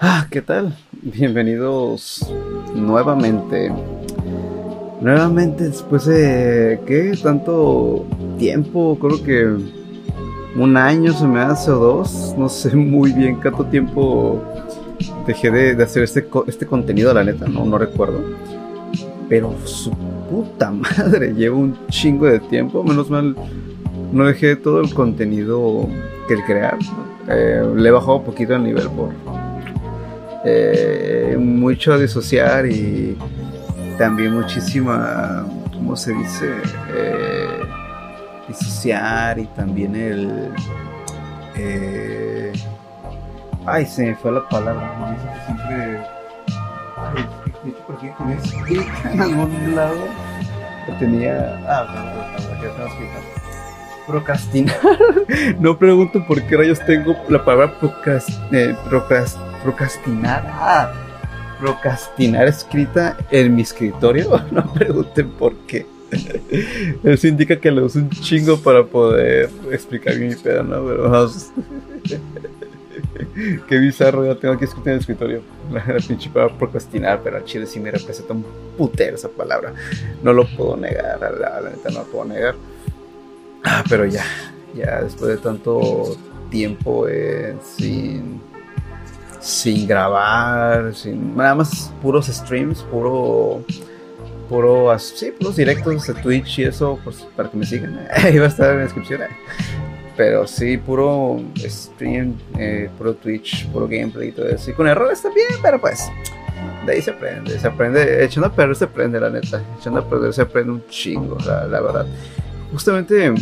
Ah, ¿qué tal? Bienvenidos nuevamente. Nuevamente después de ¿qué? Tanto tiempo, creo que un año se me hace o dos, no sé muy bien cuánto tiempo dejé de, hacer este, este contenido, la neta, no, no recuerdo. Pero su puta madre, llevo un chingo de tiempo, menos mal no dejé todo el contenido que el crear. Eh, le he bajado un poquito el nivel por eh, mucho disociar y también muchísima, ¿cómo se dice? Eh, disociar y también el... Eh, ay, se me fue la palabra. Siempre... Ay, ¿por qué en algún lado? Tenía... Ah, procrastinar. no pregunto por qué rayos tengo la palabra eh, procrastinar. Ah, procrastinar escrita en mi escritorio. No pregunten por qué. Eso indica que lo uso un chingo para poder explicar mi pedo, ¿no? Pero Qué bizarro, ya tengo aquí escrito en el escritorio. La, pinche para procrastinar, pero al chile sí me representa un putero esa palabra. No lo puedo negar, la, la neta no lo puedo negar. Ah, pero ya, ya después de tanto tiempo eh, sin, sin grabar, sin nada más puros streams, puro puro sí, puros directos de Twitch y eso, pues para que me sigan, ahí va a estar en la descripción. Pero sí, puro stream, eh, puro Twitch, puro gameplay y todo eso. Y con errores también, pero pues de ahí se aprende, se aprende, echando a perder se aprende, la neta. Echando a perder se aprende un chingo, la verdad justamente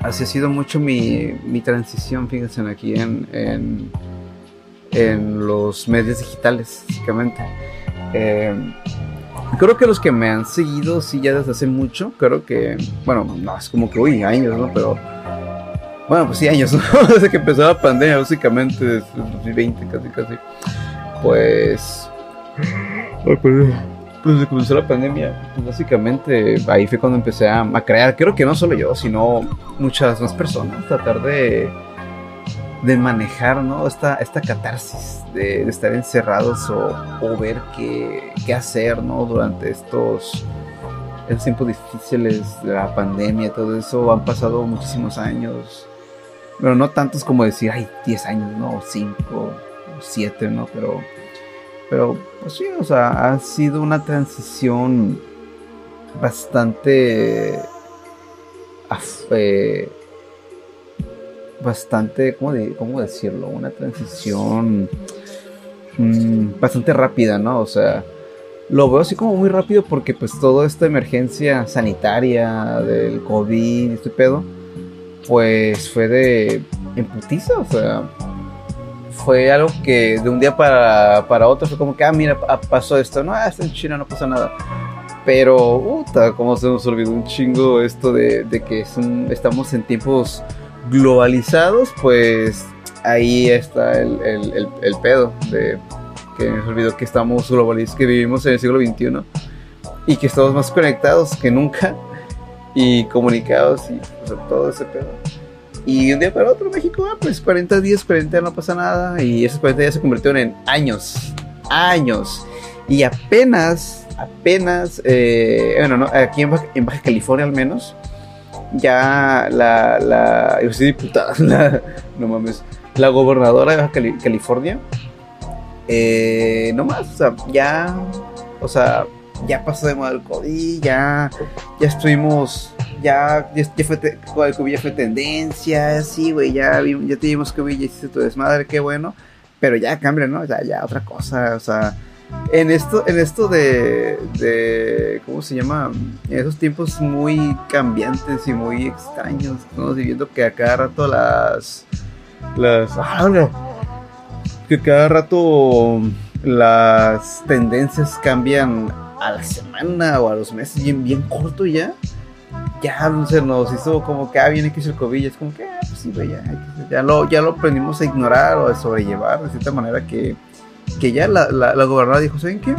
así ha sido mucho mi, mi transición, fíjense, aquí en, en, en, los medios digitales, básicamente. Eh, creo que los que me han seguido, sí, ya desde hace mucho, creo que, bueno, no, es como que, uy, años, ¿no? Pero, bueno, pues sí, años, ¿no? Desde que empezó la pandemia, básicamente, desde 2020, casi, casi. Pues... Ay, perdón pues desde que comenzó la pandemia, pues básicamente ahí fue cuando empecé a, crear, creo que no solo yo, sino muchas más personas, tratar de, de manejar ¿no? esta, esta catarsis de, estar encerrados o, ver qué, qué, hacer ¿no? durante estos, estos tiempos difíciles la pandemia, todo eso, han pasado muchísimos años, pero no tantos como decir, ay, 10 años, no, 5, 7, ¿no? Pero pero, pues sí, o sea, ha sido una transición bastante. Eh, bastante, ¿cómo, ¿cómo, decirlo? Una transición mm, bastante rápida, ¿no? O sea, lo veo así como muy rápido porque pues toda esta emergencia sanitaria del COVID y este pedo, pues fue de emputiza, o sea, fue algo que de un día para, para otro fue como que, ah, mira, pasó esto, no, ah, está en China, no pasa nada. Pero, puta, como se nos olvidó un chingo esto de, de que estamos en tiempos globalizados, pues ahí está el, el, el, pedo de que nos olvidó que estamos globalizados, que vivimos en el siglo XXI y que estamos más conectados que nunca y comunicados y todo ese pedo. Y un día para otro México, ah, pues 40 días, 40 no pasa nada. Y esos 40 días se convirtieron en años. Años. Y apenas, apenas, eh, bueno, ¿no? aquí en Baja, California al menos, ya la, la, yo soy diputada, no mames, la gobernadora de Baja California, eh, no más, o sea, ya, o sea, ya pasó de moda el COVID, ya, ya estuvimos, ya, ya, fue, el COVID ya fue tendencia, sí, güey, ya, ya tuvimos COVID, ya hiciste tu desmadre, qué bueno, pero ya cambia, ¿no? Ya, ya, otra cosa, o sea, en esto, en esto de, ¿cómo se llama? En esos tiempos muy cambiantes y muy extraños, estamos viviendo que a cada rato las, las, ah, que cada rato las tendencias cambian a la semana o a los meses, bien, corto ya, ya se nos hizo como que, ah, viene que el COVID, es como que, ah, pues sí, ya, ya, lo, ya lo aprendimos a ignorar o a sobrellevar de cierta manera que, que ya la, la, la gobernadora dijo, ¿saben qué?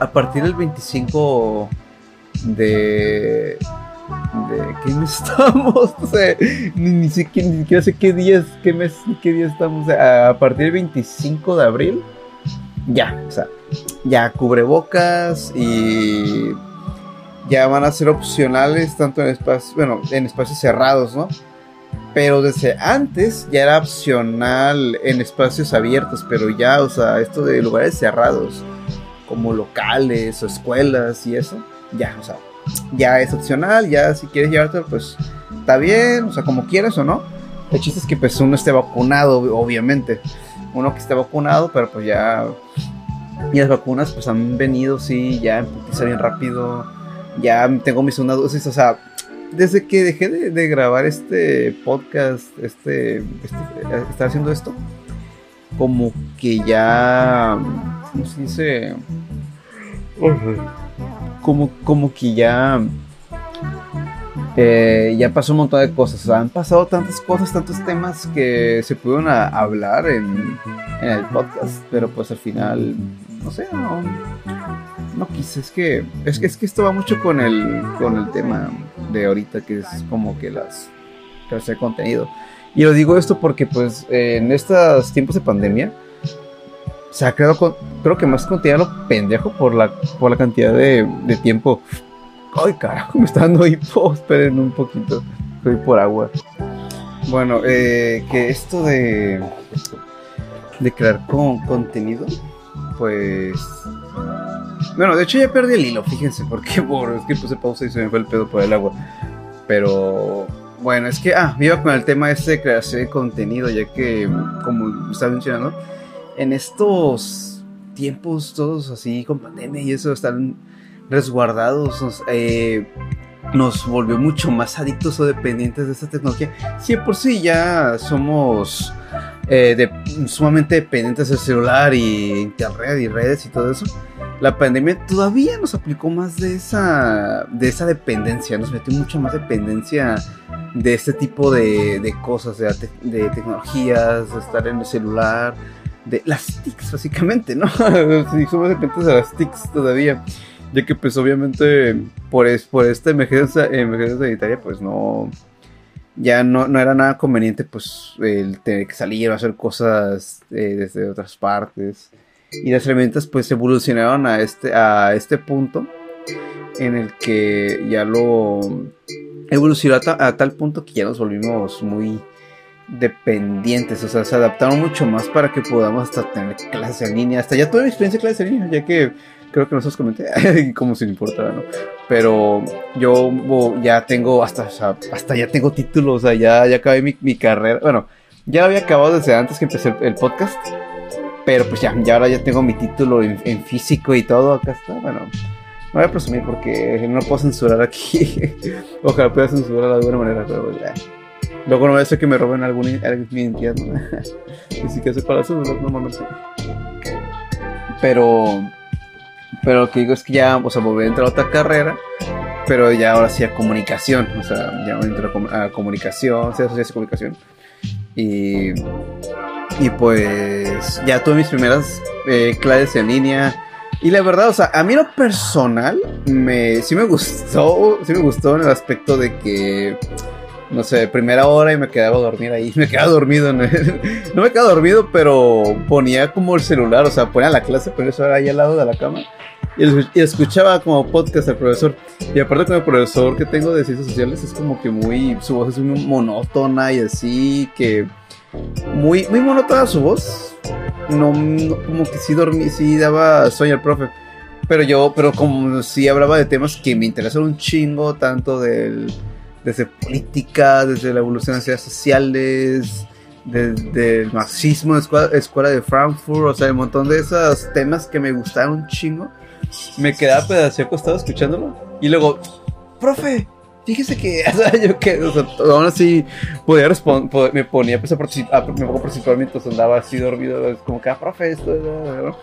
A partir del 25 de, de qué mes estamos, o sea, ni, ni, siquiera, ni, siquiera, sé qué días, qué mes, qué día estamos, a partir del 25 de abril, ya, o sea, ya cubrebocas y ya van a ser opcionales tanto en espacios, bueno, en espacios cerrados, ¿no? Pero desde antes ya era opcional en espacios abiertos, pero ya, o sea, esto de lugares cerrados, como locales o escuelas y eso, ya, o sea, ya es opcional, ya si quieres llevártelo, pues está bien, o sea, como quieras o no. El chiste es que pues uno esté vacunado, obviamente. Uno que esté vacunado, pero pues ya... Y las vacunas pues han venido, sí, ya en bien rápido. Ya tengo mis segunda dosis, o sea, desde que dejé de, grabar este podcast, este, este, estar haciendo esto, como que ya, ¿cómo se dice? Como, como que ya, eh, ya pasó un montón de cosas, han pasado tantas cosas, tantos temas que se pudieron hablar en, en el podcast, pero pues al final, no sé, no no quise, es que, es que es que esto va mucho con el, con el tema de ahorita, que es como que las creación de contenido. Y lo digo esto porque pues en estos tiempos de pandemia se ha creado creo que más contenido pendejo por la, por la cantidad de, de tiempo. Ay, carajo, me está dando hipo. Esperen un poquito. Estoy por agua. Bueno, eh, que esto de, de crear con, contenido, pues bueno, de hecho ya perdí el hilo, fíjense, porque por, es que puse pausa y se me fue el pedo por el agua. Pero bueno, es que, ah, me iba con el tema este de creación de contenido, ya que, como estaba mencionando, en estos tiempos todos así con pandemia y eso están resguardados, eh, nos volvió mucho más adictos o dependientes de esta tecnología. Si por sí ya somos eh, sumamente dependientes del celular y internet y redes y todo eso la pandemia todavía nos aplicó más de esa, de esa dependencia, nos metió mucha más dependencia de este tipo de, de cosas, de, de, tecnologías, de estar en el celular, de las TICs básicamente, ¿no? sí, somos dependientes de las TICs todavía, ya que pues obviamente por, es, por esta emergencia, emergencia sanitaria pues no, ya no, no, era nada conveniente pues el tener que salir o hacer cosas eh, desde otras partes. Y las herramientas pues evolucionaron a este, a este punto en el que ya lo evolucionó a, tal punto que ya nos volvimos muy dependientes, o sea, se adaptaron mucho más para que podamos hasta tener clases en línea, hasta ya tuve mi experiencia de clases en línea, ya que creo que no se los comenté, como si me importara, ¿no? Pero yo ya tengo, hasta, hasta ya tengo títulos, o sea, ya, ya acabé mi, mi carrera, bueno, ya lo había acabado desde antes que empecé el podcast, pero pues ya, ya ahora ya tengo mi título en, físico y todo. Acá está. Bueno, no voy a presumir porque no puedo censurar aquí. Ojalá pueda censurar de alguna manera, pero ya. Luego no voy a hacer que me roben algún, mi identidad. ¿no? y sí que hace para eso, normalmente. Pero, pero lo que digo es que ya, o sea, volví a entrar a otra carrera, pero ya ahora sí a comunicación. O sea, ya entro a, comunicación, se asocia a comunicación. Y y pues ya tuve mis primeras eh, clases en línea. Y la verdad, o sea, a mí lo personal, me, sí me gustó, sí me gustó en el aspecto de que, no sé, primera hora y me quedaba a dormir ahí, me quedaba dormido, en no me quedaba dormido, pero ponía como el celular, o sea, ponía la clase, pero eso era ahí al lado de la cama. Y, escuchaba como podcast al profesor. Y aparte con el profesor que tengo de ciencias sociales es como que muy, su voz es muy monótona y así, que muy, muy monótona su voz. No, como que sí dormí, sí daba sueño al profe. Pero yo, pero como sí hablaba de temas que me interesan un chingo, tanto del, desde política, desde la evolución de ciudades sociales, desde el marxismo, de escuela, escuela, de Frankfurt, o sea, un montón de esos temas que me gustaron un chingo. Me quedaba pedacito acostado escuchándolo. Y luego, profe, fíjese que, o sea, yo que, o sea, aún así podía responder, me ponía pues, a participar, me pongo a participar mientras andaba así dormido, como que, ah, profe, esto, ¿no?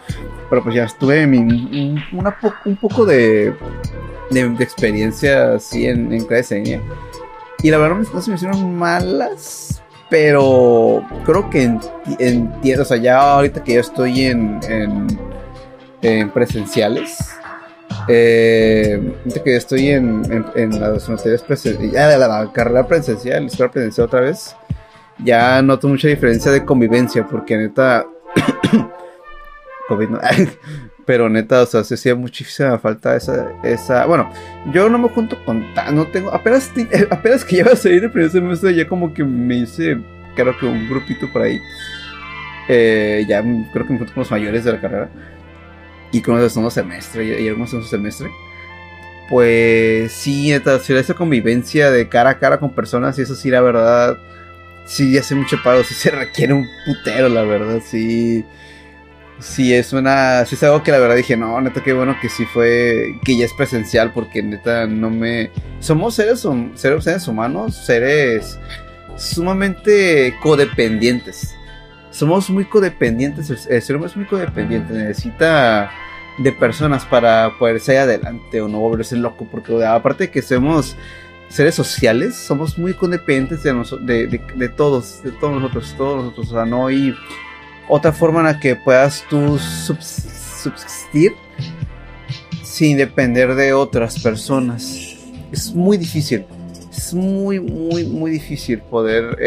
pero pues ya estuve mi, una un poco de, de, experiencia así en, en clase de Y la verdad no se me hicieron malas, pero creo que entiendo, o sea, ya ahorita que ya estoy en, en, en presenciales, Eh, que estoy en, en, las materias presenciales, la, la, carrera presencial, la escuela presencial otra vez, ya noto mucha diferencia de convivencia, porque neta, COVID no, pero neta, o sea, se hacía muchísima falta esa, esa, bueno, yo no me junto con, no tengo, apenas, apenas que llevo a salir de primer semestre, ya como que me hice, creo que un grupito por ahí, eh, ya creo que me junto con los mayores de la carrera, y con los de segundo semestre y, algunos segundo semestre. Pues sí, neta, si esa convivencia de cara a cara con personas, y eso sí, la verdad, sí hace mucho paro, sí se requiere un putero, la verdad, sí. Sí, es una. Sí, es algo que la verdad dije, no, neta, qué bueno que sí fue. Que ya es presencial, porque neta, no me. Somos seres, seres, seres humanos, seres sumamente codependientes. Somos muy codependientes, el ser humano es muy codependiente, necesita de personas para poder salir adelante o no volverse loco, porque aparte de que somos seres sociales, somos muy codependientes de, de, todos, de todos nosotros, todos nosotros, o sea, no hay otra forma en la que puedas tú subsistir sin depender de otras personas. Es muy difícil, es muy, muy, muy difícil poder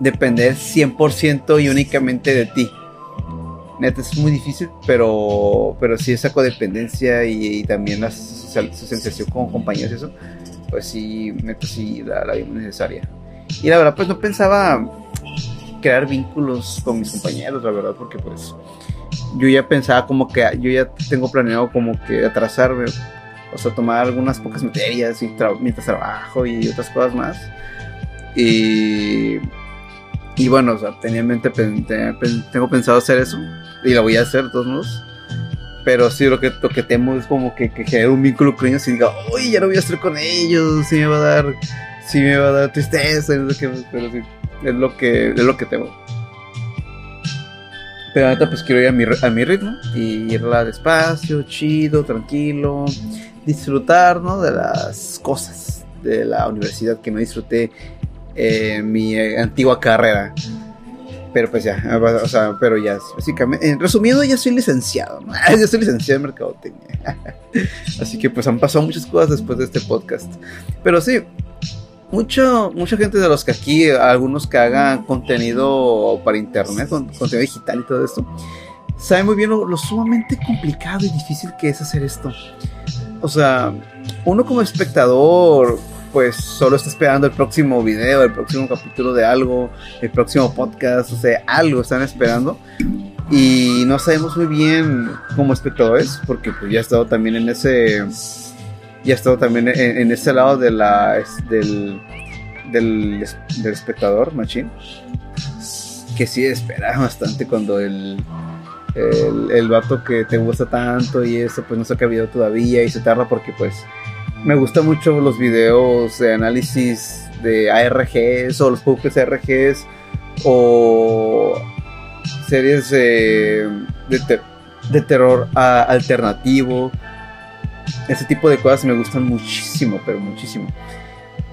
depender 100% y únicamente de ti neta es muy difícil, pero, pero sí esa codependencia y, también la socialización con compañeros y eso, pues sí, neta sí la, la vi muy necesaria. Y la verdad, pues no pensaba crear vínculos con mis compañeros, la verdad, porque pues yo ya pensaba como que yo ya tengo planeado como que atrasarme, o sea, tomar algunas pocas materias y mientras trabajo y otras cosas más. Y y bueno, o sea, tenía en mente, tengo pensado hacer eso. Y lo voy a hacer de todos modos. Pero sí, lo que, lo que temo es como que, que genere un vínculo con ellos y diga, uy, ya no voy a estar con ellos. Sí me va a dar, sí me va a dar tristeza. pero sí, es lo que, es lo que temo. Pero ahorita pues quiero ir a mi, a mi ritmo y irla despacio, chido, tranquilo, disfrutar, ¿no? De las cosas de la universidad que no disfruté eh, mi antigua carrera. Pero pues ya, o sea, pero ya, básicamente, en resumiendo, ya soy licenciado, ya soy licenciado en mercadotecnia. Así que pues han pasado muchas cosas después de este podcast. Pero sí, mucho, mucha gente de los que aquí, algunos que hagan contenido para internet, contenido digital y todo esto, saben muy bien lo sumamente complicado y difícil que es hacer esto. O sea, uno como espectador pues solo está esperando el próximo video, el próximo capítulo de algo, el próximo podcast, o sea, algo están esperando. Y no sabemos muy bien como espectadores, porque pues ya he estado también en ese, ya he estado también en, ese lado de la, del, del, del espectador, machine, que sí espera bastante cuando el, el, el vato que te gusta tanto y eso pues no saca video todavía y se tarda porque pues me gustan mucho los videos de análisis de ARGs o los pocos ARGs o series de, de, terror alternativo. Ese tipo de cosas me gustan muchísimo, pero muchísimo.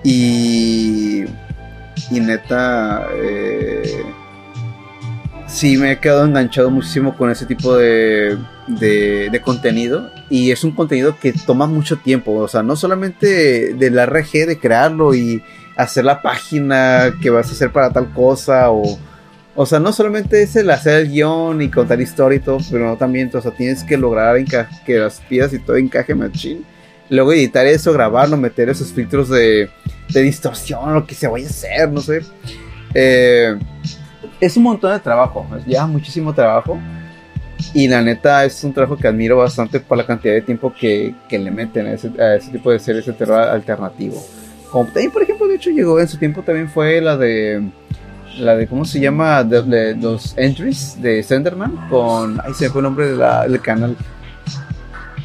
Y, y neta, eh, sí me he quedado enganchado muchísimo con ese tipo de, de, contenido y es un contenido que toma mucho tiempo, o sea, no solamente de la RG de crearlo y hacer la página que vas a hacer para tal cosa o... O sea, no solamente es el hacer el guion y contar historia y todo, pero también, o sea, tienes que lograr que las piezas y todo encaje machine. Luego editar eso, grabarlo, meter esos filtros de, de distorsión, lo que se vaya a hacer, no sé. Eh, es un montón de trabajo, lleva muchísimo trabajo. Y la neta es un trabajo que admiro bastante por la cantidad de tiempo que, que le meten a ese, tipo de series de terror alternativo. Como también, por ejemplo, de hecho llegó en su tiempo también fue la de la de cómo se llama de, los entries de Senderman con ay se me fue el nombre de del canal.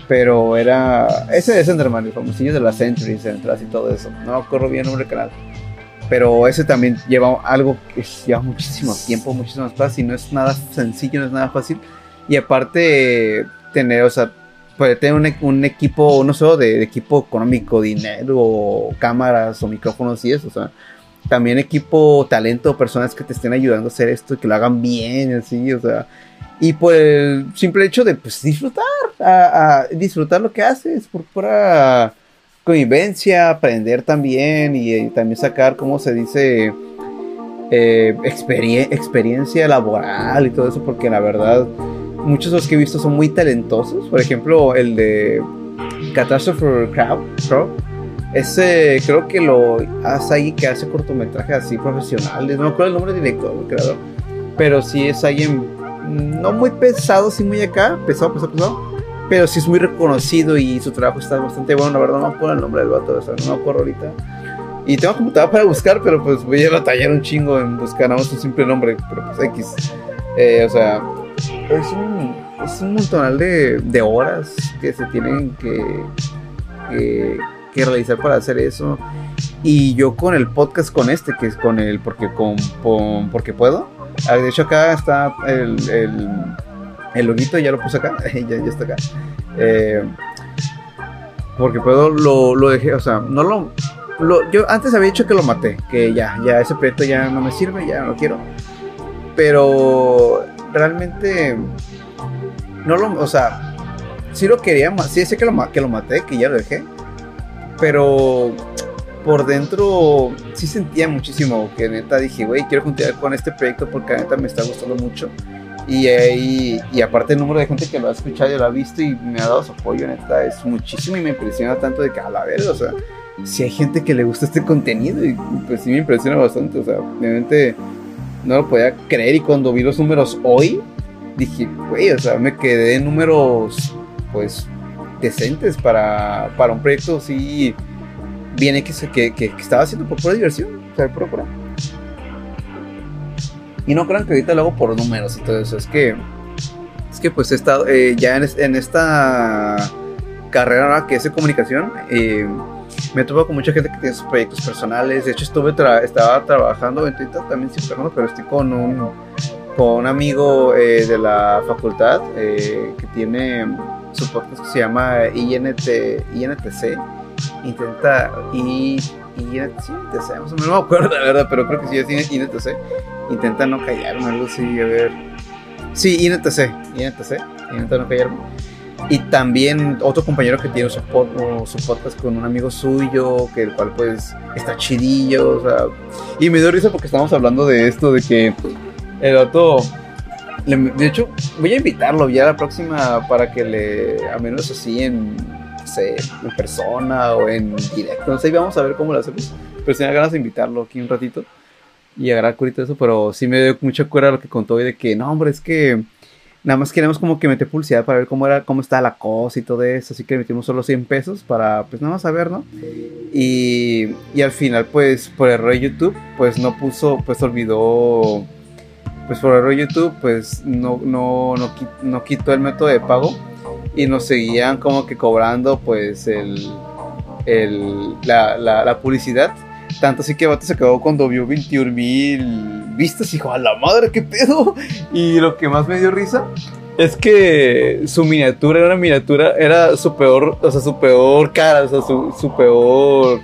Pero era ese de Senderman el famosillo de las entries entras y todo eso. No acuerdo bien el nombre del canal. Pero ese también lleva algo que lleva muchísimo tiempo, muchísimas cosas y no es nada sencillo, no es nada fácil. Y aparte, tener, o sea, puede tener un, un equipo, no solo de, equipo económico, dinero, cámaras o micrófonos y eso, o sea, también equipo, talento, personas que te estén ayudando a hacer esto y que lo hagan bien, así, o sea, y por el simple hecho de pues disfrutar, a, disfrutar lo que haces, por pura convivencia, aprender también y, también sacar, ¿cómo se dice? Eh, experiencia laboral y todo eso, porque la verdad, muchos de los que he visto son muy talentosos. Por ejemplo, el de Catastrophe Crowd, ese creo que lo hace alguien que hace cortometrajes así profesionales. No me acuerdo el nombre del director, creador. Pero sí es alguien no muy pesado, sí muy acá, pesado, pesado, pesado. Pero sí es muy reconocido y su trabajo está bastante bueno. La verdad no me acuerdo el nombre del vato, o sea, no me acuerdo ahorita. Y tengo computadora para buscar, pero pues voy a batallar un chingo en buscar nada más un simple nombre, pero pues X. Eh, o sea, es un, es un montonal de, horas que se tienen que, que, realizar para hacer eso. Y yo con el podcast con este, que es con el porque, con, porque puedo, Ah, de hecho, acá está el, el, el loguito, ya lo puse acá, ya, ya, está acá. Eh, porque puedo, lo, lo, dejé, o sea, no lo, lo, Yo antes había dicho que lo maté, que ya, ya ese proyecto ya no me sirve, ya no lo quiero. Pero realmente, no lo, o sea, sí lo quería, sí sé que lo, que lo maté, que ya lo dejé. Pero por dentro sí sentía muchísimo que neta dije, güey, quiero continuar con este proyecto porque neta me está gustando mucho. Y, y, aparte el número de gente que lo ha escuchado y lo ha visto y me ha dado su apoyo, neta, es muchísimo y me impresiona tanto de que a la vez, o sea, si hay gente que le gusta este contenido y pues sí me impresiona bastante, o sea, obviamente no lo podía creer y cuando vi los números hoy, dije, güey, o sea, me quedé en números pues decentes para, para un proyecto así viene que, que, estaba haciendo por pura diversión, o sea, pura, pura. Y no crean que ahorita lo hago por números y todo eso, es que, es que pues he estado, eh, ya en, esta carrera que es de comunicación, eh, me topo con mucha gente que tiene sus proyectos personales, de hecho estuve estaba trabajando en Twitter también, sí, pero estoy con un, con un amigo eh, de la facultad que tiene su podcast que se llama INT, INTC intenta y sí, no me acuerdo la verdad, pero creo que sí es INTC. Intenta no callarme, algo así, a ver. Sí, INTC, INTC, intenta no callarme. Y también otro compañero que tiene su, su, podcast con un amigo suyo, que el cual pues está chidillo, o sea. Y me dio risa porque estamos hablando de esto, de que el otro. De hecho, voy a invitarlo ya la próxima para que le, a menos así en en persona o en directo. No sé, vamos a ver cómo lo hacemos. Pero tenía ganas de invitarlo aquí un ratito y agarrar curito eso. Pero sí me dio mucha cuerda lo que contó hoy de que no, hombre, es que nada más queremos como que meter publicidad para ver cómo era, cómo está la cosa y todo eso. Así que metimos solo 100 pesos para, pues nada más saber, ¿no? Y, y al final, pues por error de YouTube, pues no puso, pues olvidó. Pues por error YouTube, pues no, no, no, no quitó el método de pago y nos seguían como que cobrando pues el, el la, la, publicidad. Tanto así que Vato se acabó cuando vio 21 mil vistas y dijo, a la madre, qué pedo. Y lo que más me dio risa es que su miniatura era una miniatura, era su peor, o sea, su peor cara, o sea, su, su peor...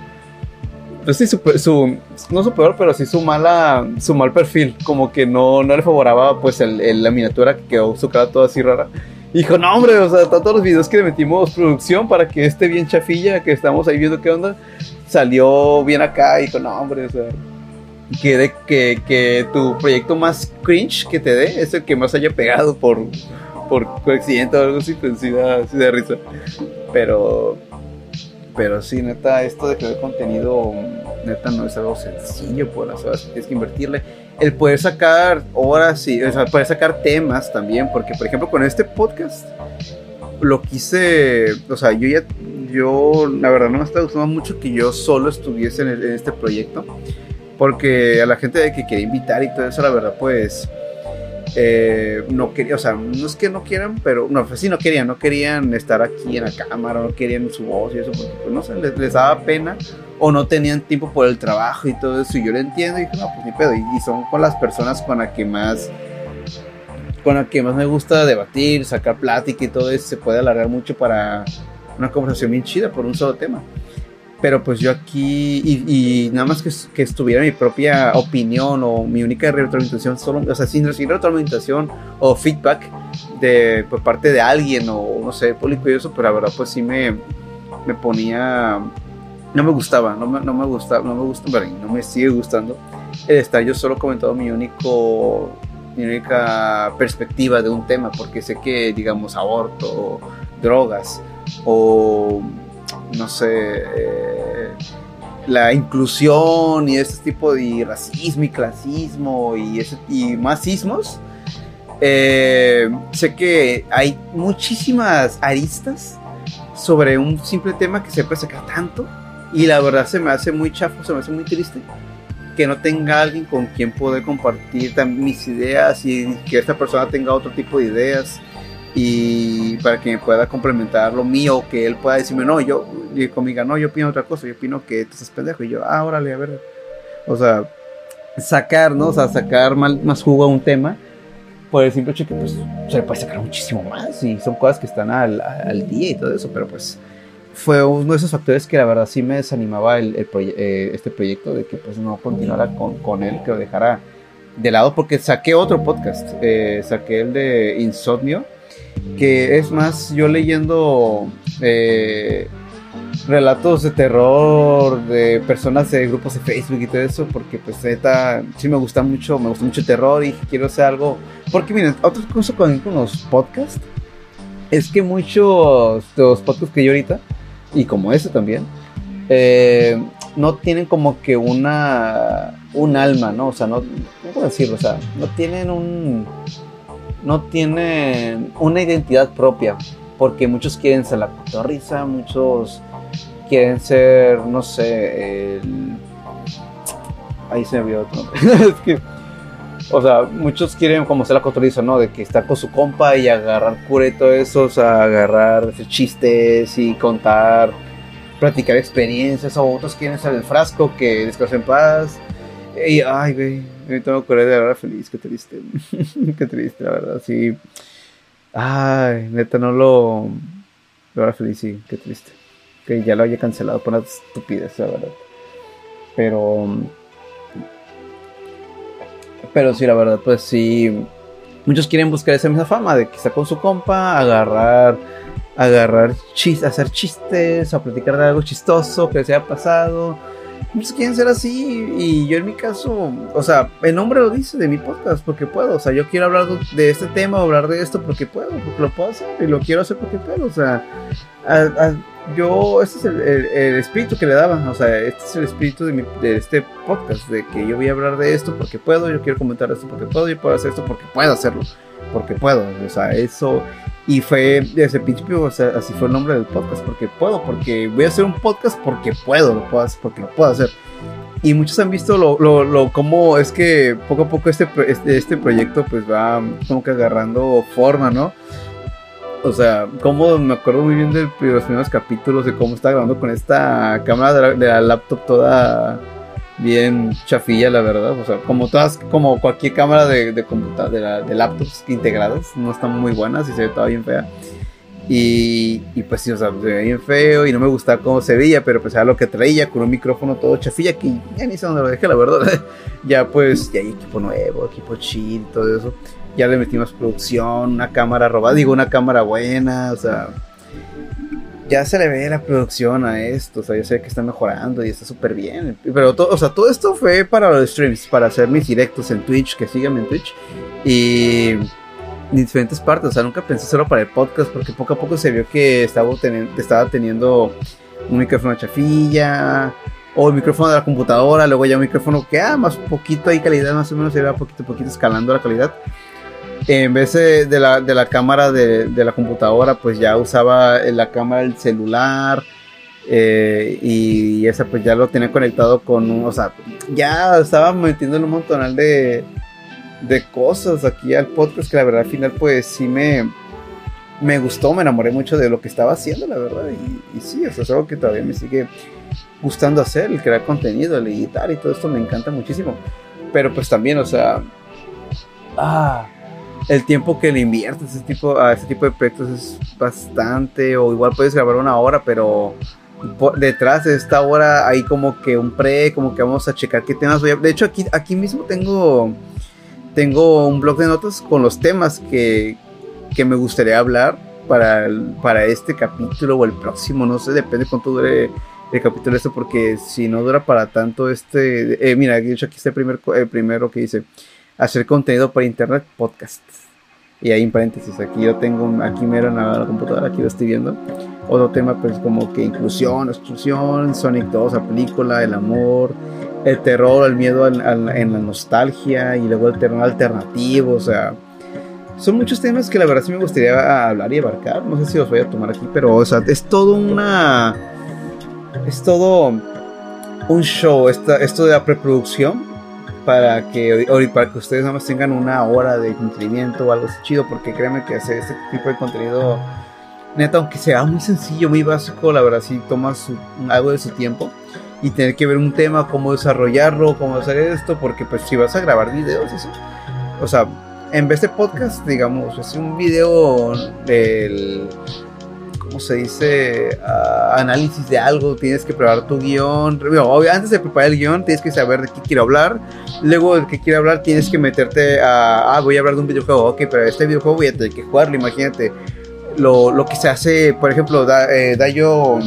Pues sí, su, su, no su peor, pero sí su mala, su mal perfil, como que no, no le favoraba pues el, la miniatura que quedó su cara toda así rara dijo, no, hombre, o sea, todos los videos que le metimos producción para que esté bien chafilla, que estamos ahí viendo qué onda, salió bien acá. Y dijo, no, hombre, o sea, que, que, que tu proyecto más cringe que te dé es el que más haya pegado por, por, accidente o algo así, pues sí da, sí da risa. Pero, pero sí, neta, esto de crear contenido, neta, no es algo sencillo, por las horas. Tienes que invertirle. El poder sacar horas y, o sea, poder sacar temas también, porque por ejemplo con este podcast lo quise, o sea, yo ya, yo la verdad no me está gustando mucho que yo solo estuviese en, este proyecto, porque a la gente que quería invitar y todo eso, la verdad, pues eh, no quería, o sea, no es que no quieran, pero no, pues sí no querían, no querían estar aquí en la cámara, no querían su voz y eso, porque pues no sé, les, daba pena o no tenían tiempo por el trabajo y todo eso. Y yo lo entiendo y dije, no, pues ni pedo. Y, son con las personas con las que más con las que más me gusta debatir, sacar plática y todo eso. Se puede alargar mucho para una conversación bien chida por un solo tema. Pero pues yo aquí, y, nada más que, que, estuviera mi propia opinión o mi única retroalimentación, solo, o sea, sin recibir retroalimentación o feedback de, por parte de alguien o no sé, público y eso, pero la verdad pues sí me, me ponía, no me gustaba, no me, no me gustaba, no me gusta, no me sigue gustando el estar yo solo comentando mi único, mi única perspectiva de un tema, porque sé que, digamos, aborto, drogas o no sé, eh, la inclusión y ese tipo de racismo y clasismo y, ese, y más sismos, eh, sé que hay muchísimas aristas sobre un simple tema que se puede sacar tanto y la verdad se me hace muy chafo, se me hace muy triste que no tenga alguien con quien poder compartir mis ideas y que esta persona tenga otro tipo de ideas y para que me pueda complementar lo mío, que él pueda decirme, no, yo, conmigo, no, yo opino otra cosa, yo opino que tú estás pendejo, y yo, ah, órale, a ver, o sea, sacar, ¿no? O sea, sacar más jugo a un tema, por el simple hecho que, pues, se le puede sacar muchísimo más, y son cosas que están al, al día y todo eso, pero pues, fue uno de esos factores que la verdad sí me desanimaba el, eh, este proyecto, de que pues no continuara con, con él, que lo dejara de lado, porque saqué otro podcast, eh, saqué el de Insomnio, que es más yo leyendo eh, relatos de terror de personas de grupos de Facebook y todo eso, porque pues neta sí me gusta mucho, me gusta mucho terror y quiero hacer algo. Porque miren, otra cosa con, los podcasts es que muchos de los podcasts que yo ahorita, y como ese también, eh, no tienen como que una un alma, ¿no? O sea, no, puedo decirlo, o sea, no tienen un no tienen una identidad propia, porque muchos quieren ser la cotorriza, muchos quieren ser, no sé, el... Ahí se me olvidó otro es que, o sea, muchos quieren como ser la cotorriza, ¿no? De que estar con su compa y agarrar cura y todo eso, o sea, agarrar chistes y contar, platicar experiencias, o otros quieren ser el frasco que descansa en paz. Ay, güey, me tengo que de la verdad feliz, qué triste. qué triste, la verdad, sí. Ay, neta, no lo. La verdad feliz, sí, qué triste. Que ya lo haya cancelado por una estupidez, la verdad. Pero. Pero sí, la verdad, pues sí. Muchos quieren buscar esa misma fama de está con su compa, agarrar. Agarrar chistes, hacer chistes, o platicar de algo chistoso que se haya pasado pues quieren ser así. Y yo en mi caso, o sea, el nombre lo dice de mi podcast porque puedo, o sea, yo quiero hablar de este tema, hablar de esto porque puedo, porque lo puedo hacer y lo quiero hacer porque puedo, o sea, yo, este es el, espíritu que le daba, o sea, este es el espíritu de, de, este podcast, de que yo voy a hablar de esto porque puedo, yo quiero comentar esto porque puedo, yo puedo hacer esto porque puedo hacerlo, porque puedo, o sea, eso y fue desde el principio, o sea, así fue el nombre del podcast, porque puedo, porque voy a hacer un podcast porque puedo, lo puedo hacer, porque lo puedo hacer. Y muchos han visto lo, lo, cómo es que poco a poco este, este, este, proyecto pues va como que agarrando forma, ¿no? O sea, como me acuerdo muy bien de los primeros capítulos de cómo estaba grabando con esta cámara de la laptop toda bien chafilla, la verdad. O sea, como todas, como cualquier cámara de, de computadora, de, laptops integradas, no están muy buenas y se ve toda bien fea. Y, y, pues sí, o sea, se ve bien feo y no me gustaba cómo se veía, pero pues era lo que traía con un micrófono todo chafilla que ya ni sé dónde lo dejé, la verdad. ya pues, ya hay equipo nuevo, equipo chill, todo eso. Ya le metimos producción, una cámara robada, digo, una cámara buena, o sea, ya se le ve la producción a esto, o sea, yo sé que está mejorando y está súper bien. Pero, todo, o sea, todo esto fue para los streams, para hacer mis directos en Twitch, que síganme en Twitch. Y en diferentes partes, o sea, nunca pensé solo para el podcast, porque poco a poco se vio que estaba, teniendo, teniendo un micrófono chafilla, o el micrófono de la computadora, luego ya un micrófono que, ah, más poquito hay calidad, más o menos se va poquito a poquito escalando la calidad en vez de, la, de la, cámara de, de, la computadora, pues ya usaba la cámara del celular. Eh, y esa pues ya lo tenía conectado con un, o sea, ya estaba metiéndole un montonal de, de cosas aquí al podcast que la verdad al final pues sí me, me gustó, me enamoré mucho de lo que estaba haciendo, la verdad. Y, y sí, o sea, es algo que todavía me sigue gustando hacer, el crear contenido, el editar y todo esto me encanta muchísimo. Pero pues también, o sea, ah, el tiempo que le inviertes ese tipo, a ese tipo de proyectos es bastante, o igual puedes grabar una hora, pero detrás de esta hora hay como que un pre, como que vamos a checar qué temas voy a... De hecho, aquí, aquí mismo tengo, tengo un blog de notas con los temas que, que me gustaría hablar para, para este capítulo o el próximo, no sé, depende cuánto dure el capítulo esto, porque si no dura para tanto este... Eh, mira, de hecho aquí está el, primer, el primero que dice, hacer contenido para internet, podcast. Y ahí en paréntesis, aquí yo tengo, aquí mero en la, computadora, aquí lo estoy viendo. Otro tema, pues como que inclusión, exclusión, Sonic 2, la película, el amor, el terror, el miedo en la nostalgia y luego el terror alternativo, o sea, son muchos temas que la verdad sí me gustaría hablar y abarcar. No sé si los voy a tomar aquí, pero o sea, es todo una. Es todo un show, esto de la preproducción para que, para que ustedes nada más tengan una hora de entretenimiento o algo así chido, porque créanme que hacer este tipo de contenido, neta, aunque sea muy sencillo, muy básico, la verdad sí toma algo de su tiempo y tener que ver un tema, cómo desarrollarlo, cómo hacer esto, porque pues si vas a grabar videos, eso, o sea, en vez de podcast, digamos, es un video del ¿cómo se dice? Ah, análisis de algo, tienes que preparar tu guion. antes de preparar el guion, tienes que saber de qué quiero hablar. Luego de qué quiero hablar, tienes que meterte a, ah, voy a hablar de un videojuego. Ok, pero este videojuego voy a tener que jugarlo, imagínate. Lo, lo que se hace, por ejemplo, da, eh, Dayo,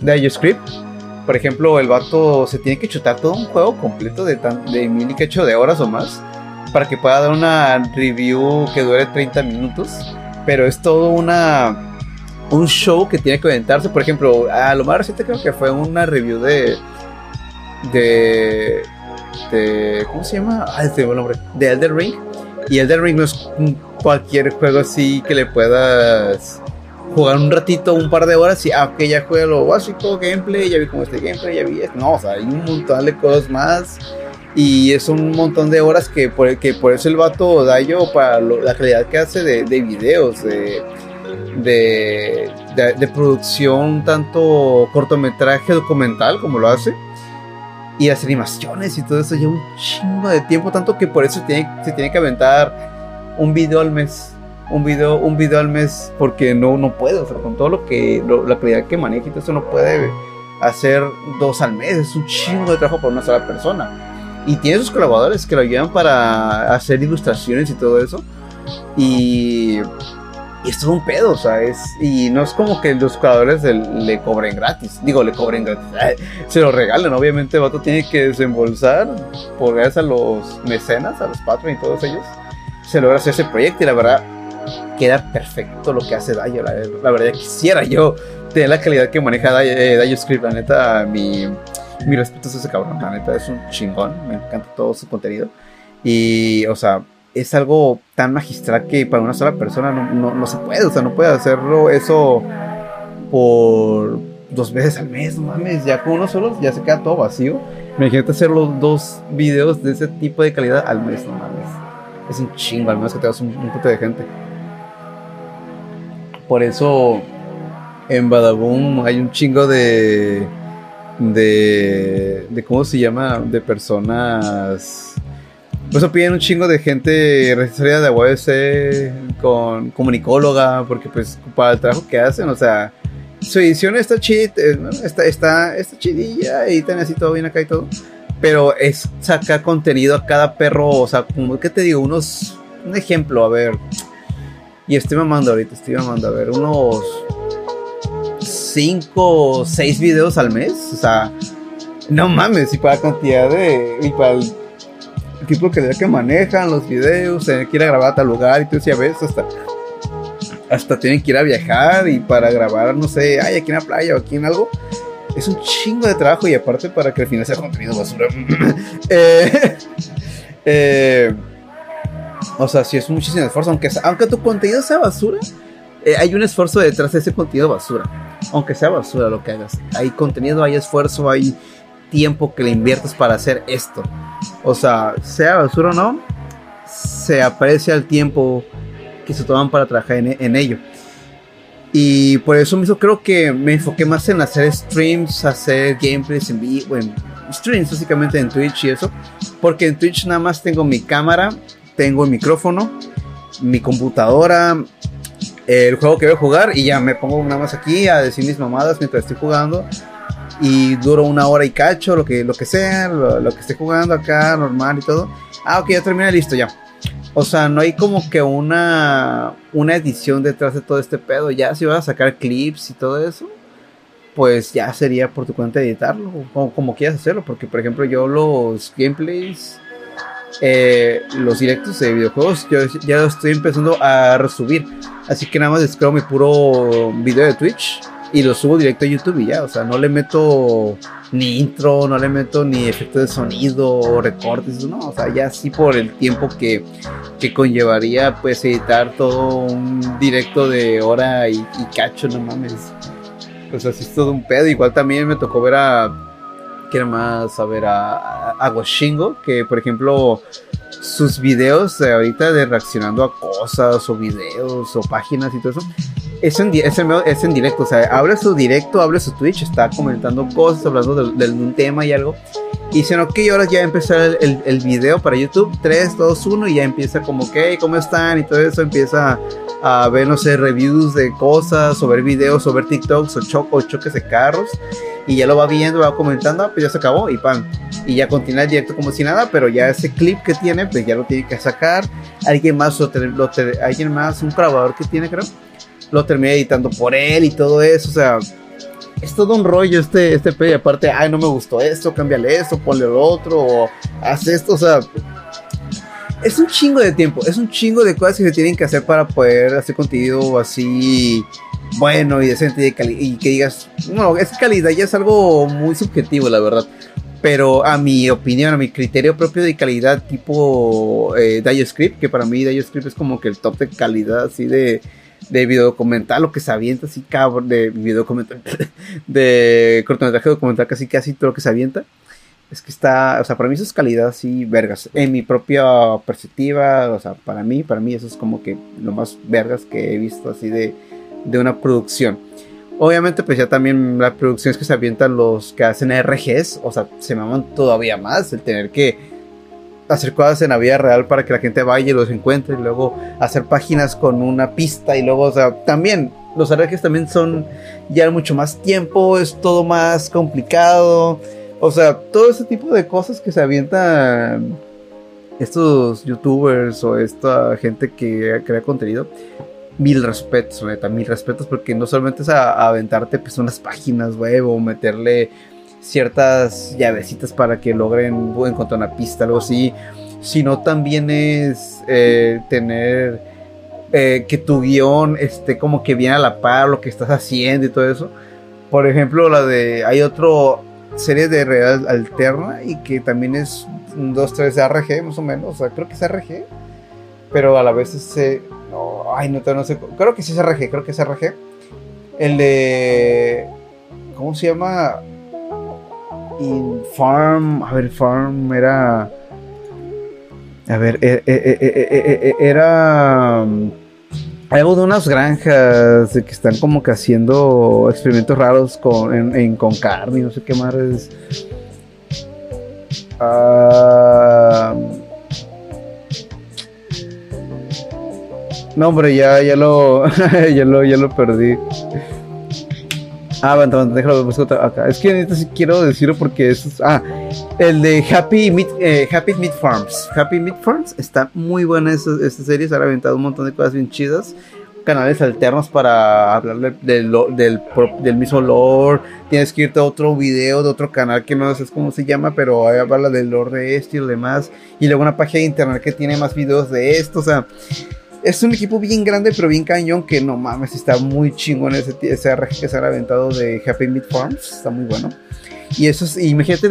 Dayo Script. Por ejemplo, el vato se tiene que chutar todo un juego completo de, tan, de mil y cacho de horas o más para que pueda dar una review que dure 30 minutos. Pero es todo una un show que tiene que aventarse. Por ejemplo, a lo más reciente creo que fue una review de. de. de ¿Cómo se llama? Ah, este el nombre. De Elder Ring. Y Elder Ring no es cualquier juego así que le puedas jugar un ratito, un par de horas y ah, ya juega lo básico, gameplay, ya vi cómo este gameplay, ya vi esto. No, o sea, hay un montón de cosas más. Y es un montón de horas que por, que por eso el vato da yo para la calidad que hace de, de videos, de de, de, producción, tanto cortometraje documental como lo hace, y las animaciones y todo eso lleva un chingo de tiempo, tanto que por eso tiene, se tiene que aventar un video al mes. Un video, un video al mes porque no, no puede, o sea, con todo lo que, la calidad que maneja y todo eso no puede hacer dos al mes, es un chingo de trabajo para una sola persona. Y tiene sus colaboradores que lo ayudan para hacer ilustraciones y todo eso. Y y esto es un pedo, o sea, es, y no es como que los jugadores le, cobren gratis, digo, le cobren gratis, se lo regalen, obviamente vato tiene que desembolsar por gracias a los mecenas, a los Patreon y todos ellos, se logra hacer ese proyecto y la verdad queda perfecto lo que hace Dayo, la, verdad quisiera yo tener la calidad que maneja Dayo, eh, Script, la neta, mi, mi respeto a ese cabrón, la neta es un chingón, me encanta todo su contenido y, o sea, es algo tan magistral que para una sola persona no, se puede, o sea, no puede hacerlo eso por dos veces al mes, no mames, ya con uno solo ya se queda todo vacío. Imagínate hacer los dos videos de ese tipo de calidad al mes, no mames. Es un chingo, al menos que te das un, un de gente. Por eso en Badaboom hay un chingo de, de, de, ¿cómo se llama? De personas por eso piden un chingo de gente registrada de UABC con comunicóloga, porque pues para el trabajo que hacen, o sea, su edición está chida, eh, está, está, está chidilla tiene así todo bien acá y todo. Pero es sacar contenido a cada perro, o sea, como que te digo, unos, un ejemplo, a ver. Y estoy mamando ahorita, estoy mamando, a ver, unos 5 o 6 videos al mes, o sea, no mames, y para cantidad de, y para el tipo que, que manejan los videos, ir a grabar a tal lugar y tú decías, ves, hasta, hasta tienen que ir a viajar y para grabar, no sé, ay, aquí en la playa o aquí en algo. Es un chingo de trabajo y aparte para que al final sea contenido basura. Eh, eh, o sea, si es muchísimo esfuerzo, aunque, aunque tu contenido sea basura, eh, hay un esfuerzo detrás de ese contenido basura. Aunque sea basura lo que hagas. Hay contenido, hay esfuerzo, hay tiempo que le inviertes para hacer esto. O sea, sea basura o no, se aprecia el tiempo que se toman para trabajar en, ello. Y por eso mismo creo que me enfoqué más en hacer streams, hacer gameplays en bueno, streams básicamente en Twitch y eso. Porque en Twitch nada más tengo mi cámara, tengo el micrófono, mi computadora, el juego que voy a jugar y ya me pongo nada más aquí a decir mis mamadas mientras estoy jugando y duro una hora y cacho, lo que, lo que sea, lo, que esté jugando acá, normal y todo. Ah, ok, ya terminé, listo, ya. O sea, no hay como que una, una edición detrás de todo este pedo. Ya si vas a sacar clips y todo eso, pues ya sería por tu cuenta editarlo, o como quieras hacerlo. Porque, por ejemplo, yo los gameplays, eh, los directos de videojuegos, yo ya estoy empezando a resubir. Así que nada más descargo mi puro video de Twitch y lo subo directo a YouTube y ya, o sea, no le meto ni intro, no le meto ni efecto de sonido recortes, no, o sea, ya sí por el tiempo que, que conllevaría pues editar todo un directo de hora y, cacho, no mames. Pues así es todo un pedo, igual también me tocó ver a, quiero más? A ver, a, a, Washingo, que por ejemplo sus videos de ahorita de reaccionando a cosas o videos o páginas y todo eso es en, es, en, directo, o sea, abre su directo, abre su Twitch, está comentando cosas, hablando de, un tema y algo. Y dicen, ok, ahora ya empezar el, video para YouTube, 3, 2, 1, y ya empieza como, ok, ¿cómo están? Y todo eso empieza a ver, no sé, reviews de cosas, o ver videos, o ver TikToks, o, cho o choques de carros. Y ya lo va viendo, va comentando, ah, pues ya se acabó, y pan. Y ya continúa el directo como si nada, pero ya ese clip que tiene, pues ya lo tiene que sacar. Alguien más, lo, alguien más, un grabador que tiene, creo lo terminé editando por él y todo eso, o sea, es todo un rollo este, este y aparte, ay, no me gustó esto, cámbiale esto, ponle lo otro, o haz esto, o sea, es un chingo de tiempo, es un chingo de cosas que se tienen que hacer para poder hacer contenido así bueno y decente y, y que digas, no, esa calidad ya es algo muy subjetivo, la verdad. Pero a mi opinión, a mi criterio propio de calidad tipo eh, DioScript, que para mí DioScript es como que el top de calidad así de, de video documental, lo que se avienta así, cabrón, de video documental, de cortometraje documental, casi casi todo lo que se avienta. Es que está, o sea, para mí eso es calidad así, vergas. En mi propia perspectiva, o sea, para mí, para mí eso es como que lo más vergas que he visto así de, de una producción. Obviamente, pues ya también las producciones que se avientan los que hacen RGs, o sea, se maman todavía más el tener que hacer en la vida real para que la gente vaya y los encuentre y luego hacer páginas con una pista y luego, o sea, también los arreglos también son ya mucho más tiempo, es todo más complicado, o sea, todo ese tipo de cosas que se avientan estos youtubers o esta gente que crea contenido. Mil respetos, neta, mil respetos, porque no solamente es a, aventarte pues unas páginas web o meterle ciertas llavecitas para que logren encontrar una pista, algo así, sino también es eh, tener eh, que tu guion esté como que bien a la par lo que estás haciendo y todo eso. Por ejemplo, la de hay otro serie de real alterna y que también es 2 3 RG más o menos, o sea, creo que es RG, pero a la vez es no, ay, no, no sé, creo que sí es RG, creo que es RG. El de ¿cómo se llama? Y Farm, a ver, Farm era. A ver, eh, eh, eh, era. Algo de unas granjas que están como que haciendo experimentos raros con, con carne, no sé qué más. Ah, no, hombre, ya, ya lo, ya lo, ya lo perdí. Ah, bueno, déjalo buscar acá. Es que sí quiero decirlo porque es. Ah, el de Happy Meat, eh, Farms. Happy Meat Farms está muy buena esta, esta serie. Se ha aventado un montón de cosas bien chidas. Canales alternos para hablar del, del, del, mismo lore. Tienes que irte a otro video de otro canal que no sé cómo se llama, pero ahí habla del lore de esto y lo demás. Y luego una página de internet que tiene más videos de esto. O sea es un equipo bien grande, pero bien cañón, que no mames, está muy chingón ese, ese RG que se han aventado de Happy Meat Farms, está muy bueno. Y eso es, imagínate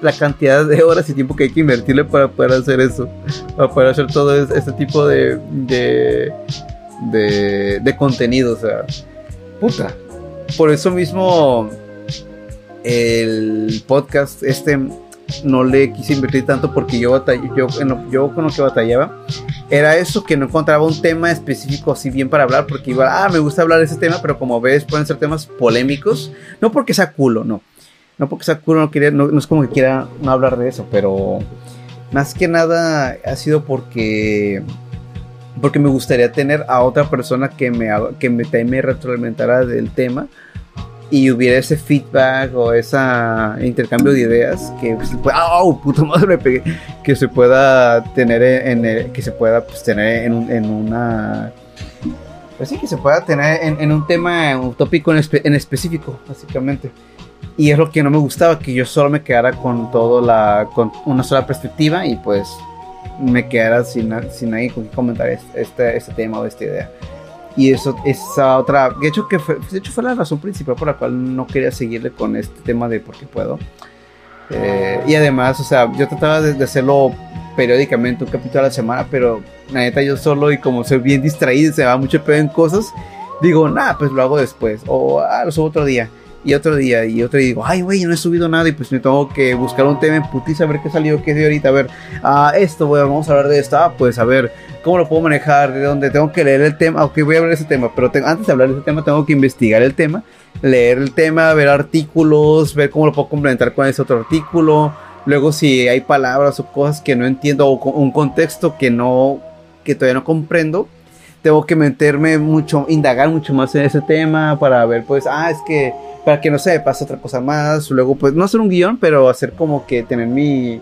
la cantidad de horas y tiempo que hay que invertirle para poder hacer eso, para poder hacer todo este tipo de, de, de, de contenido, o sea, puta. Por eso mismo el podcast este no le quise invertir tanto porque yo, yo, yo con lo que batallaba era eso, que no encontraba un tema específico así bien para hablar, porque igual, ah, me gusta hablar de ese tema, pero como ves, pueden ser temas polémicos, no porque sea culo, no, no porque sea culo, no, quería, no, es como que quiera no hablar de eso, pero más que nada ha sido porque porque me gustaría tener a otra persona que me, que me, me retroalimentara del tema y hubiera ese feedback o ese intercambio de ideas que se pueda, oh, puta madre que se pueda tener en, que se pueda pues, tener en, en, una pues sí que se pueda tener en, un tema un tópico en, específico básicamente. Y es lo que no me gustaba que yo solo me quedara con todo la con una sola perspectiva y pues me quedara sin, sin nadie con que comentar este, este tema o esta idea y eso, esa otra, de hecho, que fue, de hecho fue la razón principal por la cual no quería seguirle con este tema de porque puedo. Eh, y además, o sea, yo trataba de, hacerlo periódicamente, un capítulo a la semana, pero la neta yo solo y como soy bien distraído, se va mucho pedo en cosas, digo, nada, pues lo hago después, o ah, lo subo otro día y otro día y otro día digo, ay, güey, no he subido nada y pues me tengo que buscar un tema en putiza a ver qué salió, qué es de ahorita, a ver, ah, esto, güey, vamos a hablar de esto, ah, pues a ver, ¿cómo lo puedo manejar? ¿De dónde? Tengo que leer el tema, ok, voy a hablar de ese tema, pero antes de hablar de ese tema tengo que investigar el tema, leer el tema, ver artículos, ver cómo lo puedo complementar con ese otro artículo, luego si hay palabras o cosas que no entiendo o un contexto que no, que todavía no comprendo, tengo que meterme mucho, indagar mucho más en ese tema para ver, pues, ah, es que para que no se pase otra cosa más. Luego, pues, no hacer un guion, pero hacer como que tener mi.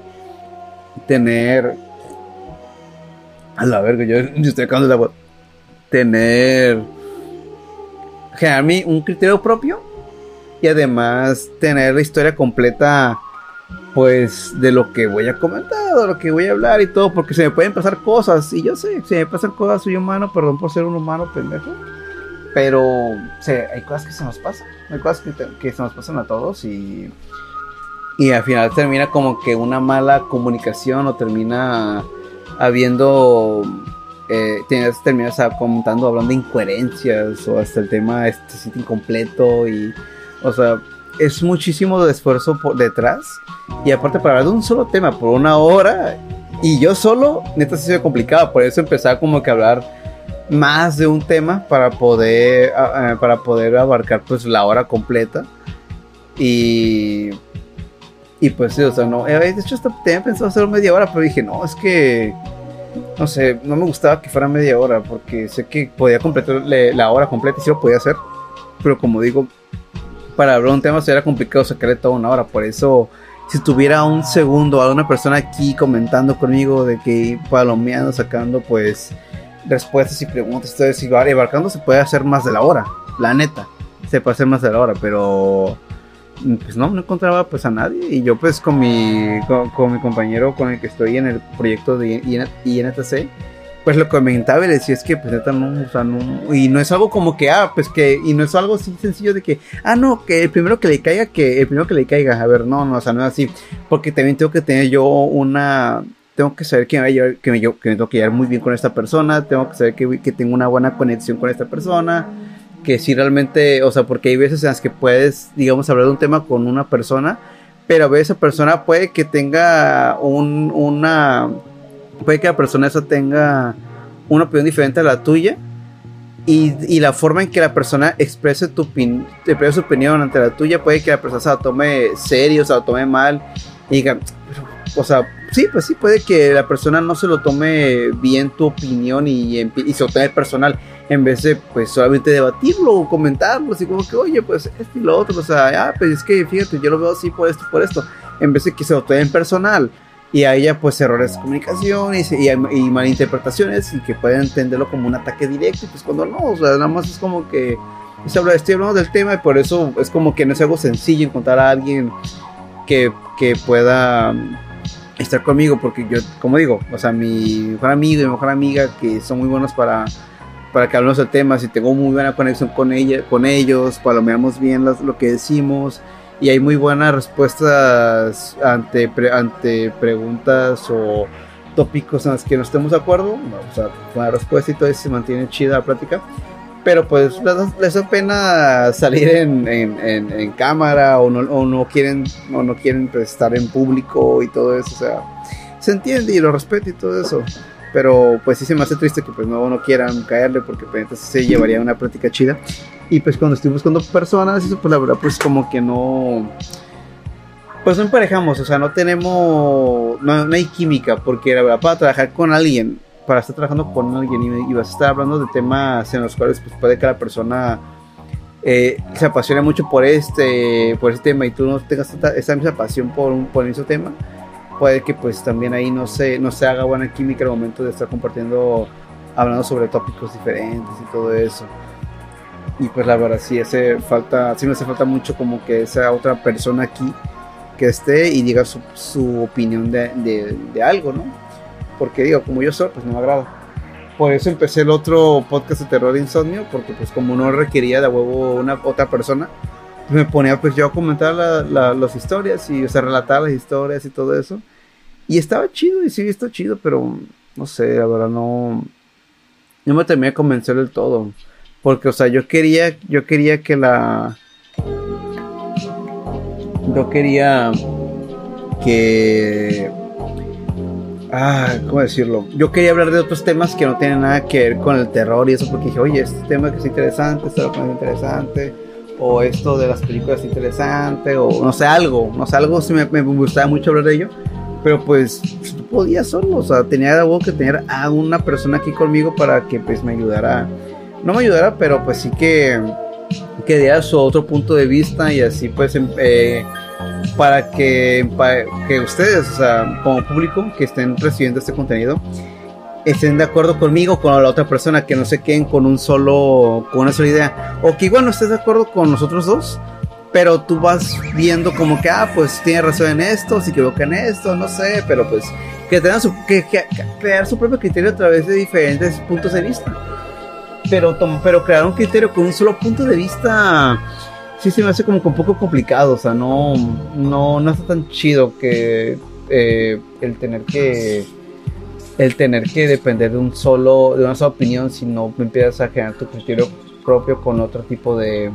Tener. A la verga, yo, estoy acabando la voz. Tener. Generar mi, un criterio propio. Y además tener la historia completa. Pues de lo que voy a comentar, de lo que voy a hablar y todo, porque se me pueden pasar cosas. Y yo sé, si me pasan cosas, soy humano, perdón por ser un humano pendejo. Pero hay cosas que se nos pasan. Hay cosas que, se nos pasan a todos y, y al final termina como que una mala comunicación o termina habiendo eh, terminas comentando hablando de incoherencias o hasta el tema este siente incompleto y o sea es muchísimo de esfuerzo por detrás y aparte para hablar de un solo tema por una hora y yo solo neta se sido complicado por eso empezaba como que a hablar más de un tema para poder, para poder abarcar pues la hora completa. Y, y pues sí, o sea, no, eh, de hecho hasta tenía pensado hacer media hora, pero dije, no, es que, no sé, no me gustaba que fuera media hora, porque sé que podía completar la hora completa y sí lo podía hacer, pero como digo, para hablar un tema sería complicado sacarle toda una hora, por eso si tuviera un segundo a una persona aquí comentando conmigo de que palomeando, sacando pues respuestas y preguntas. Entonces, igual, embarcando se puede hacer más de la hora, la neta. Se puede hacer más de la hora, pero pues no, no encontraba pues a nadie. Y yo pues con mi, con, mi compañero con el que estoy en el proyecto de INTC, pues lo comentaba y le decía es que pues neta no, o sea, no, y no es algo como que, ah, pues que, y no es algo así sencillo de que, ah, no, que el primero que le caiga, que el primero que le caiga, a ver, no, no, o sea, no es así, porque también tengo que tener yo una, tengo que saber que me, que me, que me tengo que llevar muy bien con esta persona, tengo que saber que, que, tengo una buena conexión con esta persona, que si realmente, o sea, porque hay veces en las que puedes, digamos, hablar de un tema con una persona, pero a veces esa persona puede que tenga un, una, puede que la persona esa tenga una opinión diferente a la tuya. Y, y la forma en que la persona exprese, tu exprese su opinión ante la tuya puede que la persona se la tome serio, se la tome mal y diga, o sea, sí, pues sí, puede que la persona no se lo tome bien tu opinión y, y se lo tome personal, en vez de pues solamente debatirlo o comentarlo, así como que, oye, pues esto y lo otro, o sea, ah, pues es que fíjate, yo lo veo así por esto, por esto, en vez de que se lo tome en personal y haya pues errores de comunicación y, y, malinterpretaciones y que puedan entenderlo como un ataque directo, pues cuando no, o sea, nada más es como que habla, estoy hablando del tema y por eso es como que no es algo sencillo encontrar a alguien que, que pueda estar conmigo porque yo, como digo, o sea, mi mejor amigo y mi mejor amiga que son muy buenos para, para que hablemos de temas y tengo muy buena conexión con, ella, con ellos, palomeamos bien lo que decimos y hay muy buenas respuestas ante, ante preguntas o tópicos en los que no estemos de acuerdo, o sea, la respuesta y todo eso se mantiene chida la plática. Pero pues les, da pena salir en, en, en, cámara o no, o no, quieren o no quieren pues, estar en público y todo eso, o sea, se entiende y lo respeto y todo eso, pero pues sí se me hace triste que pues no, no quieran caerle porque pues entonces se llevaría una práctica chida. Y pues cuando estoy buscando personas, eso pues la verdad pues como que no... Pues no emparejamos, o sea, no tenemos, no, no hay química, porque la verdad para trabajar con alguien para estar trabajando con alguien y, vas a estar hablando de temas en los cuales pues, puede que la persona eh, se apasione mucho por este, por este tema y tú no tengas esa misma pasión por un por ese tema, puede que pues también ahí no se, no se haga buena química el momento de estar compartiendo, hablando sobre tópicos diferentes y todo eso. Y pues la verdad sí hace falta, sí me hace falta mucho como que esa otra persona aquí que esté y diga su, su opinión de, de, de algo, ¿no? porque digo, como yo soy, pues no me agrada. Por eso empecé el otro podcast de terror insomnio, porque pues como no requería de huevo una otra persona, me ponía pues yo a comentar las historias y o sea, relatar las historias y todo eso. Y estaba chido y sí, está chido, pero no sé, la verdad no, no me terminé de convencer del todo. Porque, o sea, yo quería, yo quería que la... Yo quería que ah, ¿cómo decirlo? Yo quería hablar de otros temas que no tienen nada que ver con el terror y eso, porque dije, oye, este tema que es interesante, este es interesante, o esto de las películas es interesante, o no sé, algo, no sé, algo sí me gustaba mucho hablar de ello, pero pues tú podías solo, o sea, tenía que tener a una persona aquí conmigo para que pues me ayudara, no me ayudara, pero pues sí que, que diera su otro punto de vista y así pues... Em, eh, para que, que ustedes, o sea, como público que estén recibiendo este contenido, estén de acuerdo conmigo, con la otra persona, que no se queden con un solo, con una sola idea, o que igual no estés de acuerdo con nosotros dos, pero tú vas viendo como que, ah, pues tiene razón en esto, se equivoca en esto, no sé, pero pues que tengan su, que, crear su propio criterio a través de diferentes puntos de vista. Pero, pero crear un criterio con un solo punto de vista sí se me hace como un poco complicado, o sea, no, no, no está tan chido que eh, el tener que el tener que depender de un solo, de una sola opinión, si no empiezas a generar tu criterio propio con otro tipo de,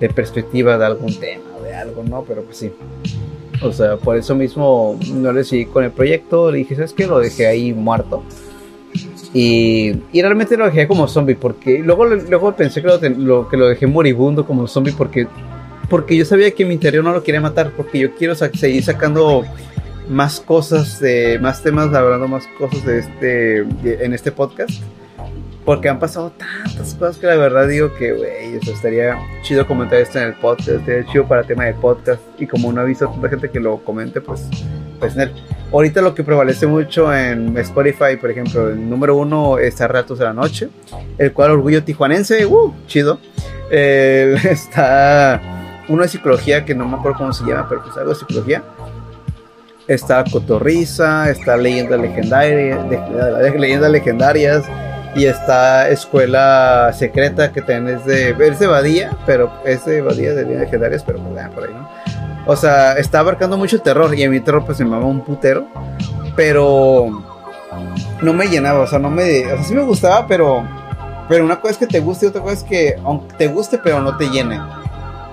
de perspectiva de algún tema, de algo, ¿no? Pero pues sí. O sea, por eso mismo no le seguí con el proyecto, le dije, ¿sabes qué? Lo dejé ahí muerto. Y, y, realmente lo dejé como zombie porque luego, luego pensé que lo, que lo dejé moribundo como zombie porque, porque yo sabía que mi interior no lo quería matar porque yo quiero seguir sacando más cosas, de, más temas, hablando más cosas de este, en este podcast. Porque han pasado tantas cosas que la verdad digo que, güey, estaría chido comentar esto en el podcast, estaría chido para tema de podcast. Y como no he visto tanta gente que lo comente, pues, pues en Ahorita lo que prevalece mucho en Spotify, por ejemplo, el número uno está Ratos de la Noche, el cual Orgullo Tijuanense, uh, chido. está uno de psicología que no me acuerdo cómo se llama, pero pues algo de psicología. Está Cotorriza, está Leyendas Legendarias, Leyendas Legendarias y está Escuela Secreta que también de, es de Badía, pero es de Badía de Leyendas Legendarias, pero pues, por ahí, ¿no? O sea, está abarcando mucho terror y a mí terror pues me mama un putero. Pero no me llenaba, o sea, no me... O sea, sí me gustaba, pero... Pero una cosa es que te guste y otra cosa es que aunque te guste, pero no te llene.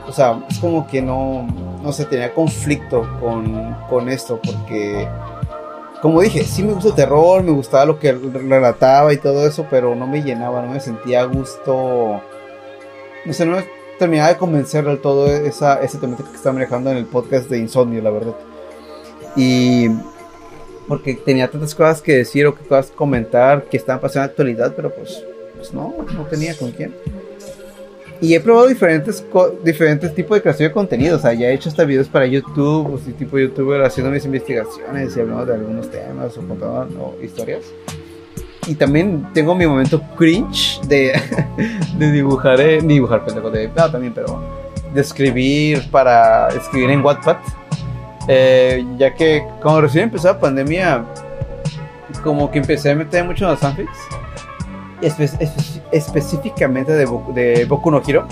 O sea, es como que no... No sé, tenía conflicto con, con esto porque... Como dije, sí me gusta el terror, me gustaba lo que relataba y todo eso, pero no me llenaba, no me sentía a gusto. No sé, no, terminaba de convencer del todo esa, ese temática que está manejando en el podcast de Insomnio, la verdad. Y porque tenía tantas cosas que decir o que cosas comentar que estaban pasando en la actualidad, pero pues, pues no, no tenía con quién. Y he probado diferentes, diferentes tipos de creación de contenido. O sea, ya he hecho hasta videos para YouTube, o tipo youtuber haciendo mis investigaciones y hablando de algunos temas o contando historias. Y también tengo mi momento cringe de, de dibujar, eh, dibujar, pendejo, de, no, también, pero de escribir para escribir en Wattpad. Eh, ya que como recién empezó la pandemia, como que empecé a meter mucho en los fanfics, específicamente de, de Boku no Hero.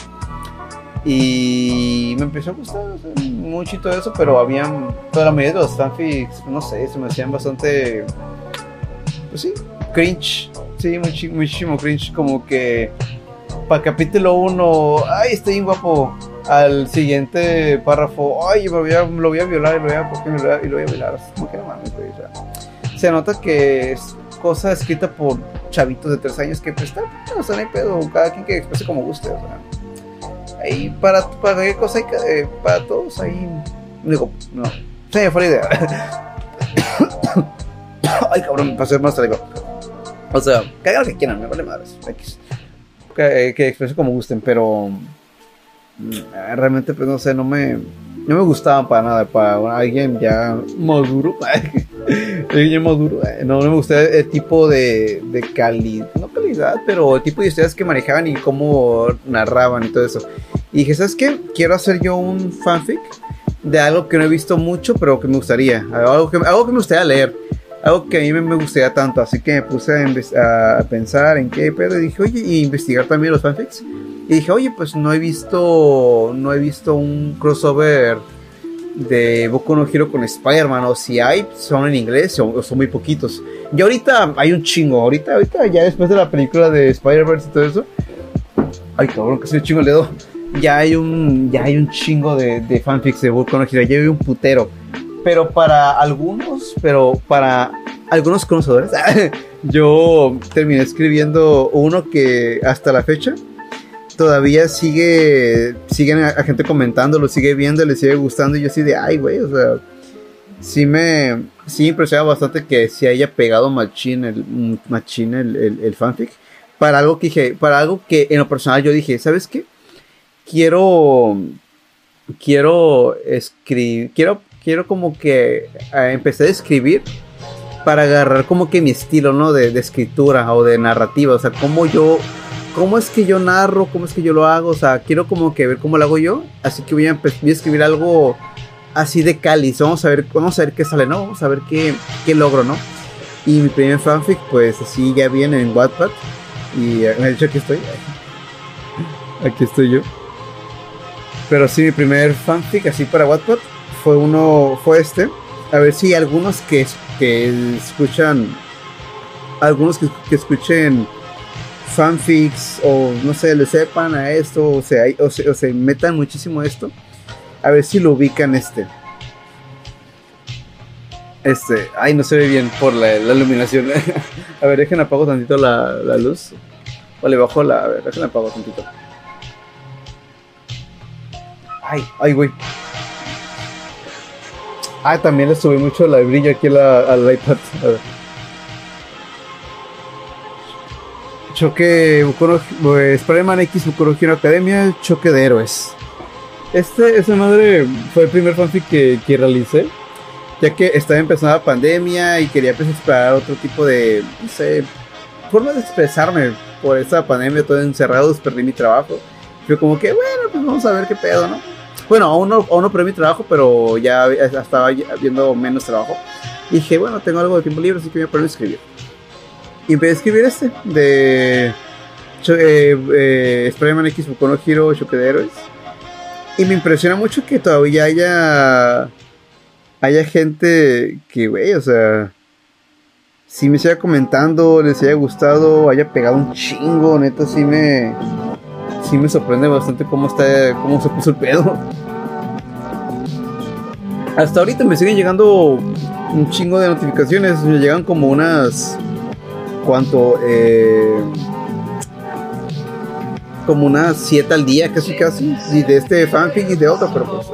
Y me empezó a gustar mucho y todo eso, pero habían, toda la mayoría de los fanfics, no sé, se me hacían bastante, pues sí, cringe. Sí, muchísimo cringe. Como que para capítulo 1, ay, estoy guapo. Al siguiente párrafo, ay, lo voy a, violar y lo voy a, y lo voy a violar. Como que no mames, Se nota que es cosa escrita por chavitos de 3 años que pues está, no sé, no hay pedo. Cada quien que exprese como guste, o sea. Ahí para, para cualquier cosa, hay, eh, para todos, ahí. Digo, no. Se fue la idea. Ay, cabrón, me pasé más traigo. O sea, que hagan lo que quieran, me vale madres. Que, que expresen como gusten, pero mm, realmente, pues no sé, no me, no me gustaba para nada. Para alguien ya maduro, alguien maduro, eh, no, no me gustaba el tipo de, de calidad, no calidad, pero el tipo de historias que manejaban y cómo narraban y todo eso. Y dije, ¿sabes qué? Quiero hacer yo un fanfic de algo que no he visto mucho, pero que me gustaría. Algo que, algo que me gustaría leer. Algo que a mí me gustaría tanto. Así que me puse a, a pensar en qué pero Y dije, oye, y investigar también los fanfics. Y dije, oye, pues no he visto. No he visto un crossover de Boku no Hero con Spider-Man. O si hay, son en inglés o, son muy poquitos. Y ahorita hay un chingo. Ahorita, ahorita, ya después de la película de Spider-Verse y todo eso. Ay, cabrón, que soy un chingo le doy ya hay un, ya hay un chingo de, de fanfics de Boku no Hero, ya hay un putero. Pero para algunos, pero para algunos conocedores, yo terminé escribiendo uno que hasta la fecha todavía sigue, siguen a, gente comentándolo, sigue viendo, le sigue gustando. Y yo así de, ay, güey, o sea, sí me, sí impresiona bastante que se haya pegado machín el, machín el, el fanfic. Para algo que dije, para algo que en lo personal yo dije, ¿sabes qué? quiero, quiero escribir, quiero, quiero como que eh, empecé a escribir para agarrar como que mi estilo, ¿no? De, escritura o de narrativa, o sea, cómo yo, cómo es que yo narro, cómo es que yo lo hago, o sea, quiero como que ver cómo lo hago yo, así que voy a, voy a escribir algo así de cáliz, vamos a ver, vamos a ver qué sale, ¿no? Vamos a ver qué, qué logro, ¿no? Y mi primer fanfic, pues así ya viene en Wattpad. Y eh, me ha dicho aquí estoy. Aquí estoy yo. Pero sí, mi primer fanfic así para Wattpad fue uno, fue este. A ver si algunos que, que escuchan, algunos que, escuchen fanfics o no sé, le sepan a esto o se, o se, o se metan muchísimo esto. A ver si lo ubican este. Este, ay, no se ve bien por la, iluminación. a ver, dejen apago tantito la, la luz. O le bajo la. A ver, dejen apago tantito. Ay, ay, güey. Ah, también le subí mucho la brillo aquí al iPad. A ver. Choque pues, Spider-Man X Bukuro Academia, choque de héroes. Este, esa madre fue el primer fanfic que, que realicé, ya que estaba empezando la pandemia y quería pues, explorar otro tipo de, no sé, forma de expresarme por esa pandemia, todo encerrado, perdí mi trabajo. Fue como que, bueno, pues vamos a ver qué pedo, ¿no? Bueno, aún no, aún no probé mi trabajo, pero ya estaba viendo menos trabajo. Y dije, bueno, tengo algo de tiempo libre, así que voy a poner a escribir. Y empecé a escribir este, de eh, eh, Spider-Man X Boku no Hero Choque de Héroes. Y me impresiona mucho que todavía haya, haya gente que, güey, o sea, si me siga comentando, les haya gustado, haya pegado un chingo, neta, sí me sí me sorprende bastante cómo está, cómo se puso el pedo. Hasta ahorita me siguen llegando un chingo de notificaciones, me llegan como unas, ¿cuánto? Eh, como unas 7 al día, casi casi, y de este fanfic y de otro, pero pues... Eh.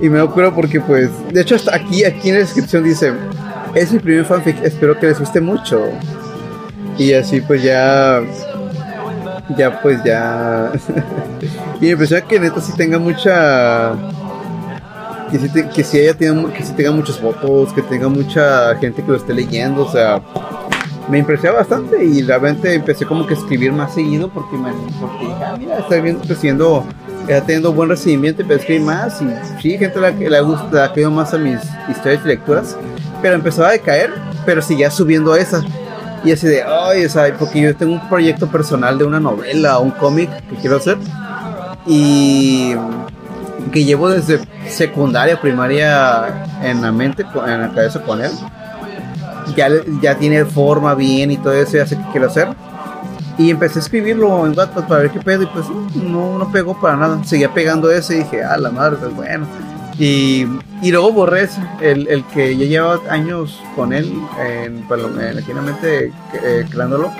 Y me acuerdo porque pues, de hecho aquí, aquí en la descripción dice, es mi primer fanfic, espero que les guste mucho. Y así pues ya ya pues ya. y impresiona que neta sí tenga mucha. Que sí, que sí haya tenido, que sí tenga muchos votos, que tenga mucha gente que lo esté leyendo, o sea. Me impresionó bastante y realmente empecé como que a escribir más seguido porque, me, porque ah, mira, está viendo, creciendo, está teniendo buen recibimiento empecé a escribir más y sí, gente la le gusta, ha quedado más a mis historias y lecturas, pero empezaba a decaer, pero seguía subiendo esas y así de, ay, o sea, porque yo tengo un proyecto personal de una novela o un cómic que quiero hacer. Y que llevo desde secundaria, primaria en la mente, en la cabeza con él. Ya, ya tiene forma bien y todo eso, ya sé que quiero hacer. Y empecé a escribirlo en Wattpad para ver qué pedo y pues no, no pegó para nada. Seguía pegando ese y dije, ah, la madre, pues bueno y, y luego borré el, el, que ya lleva años con él, en, pues, en, eh, creándolo.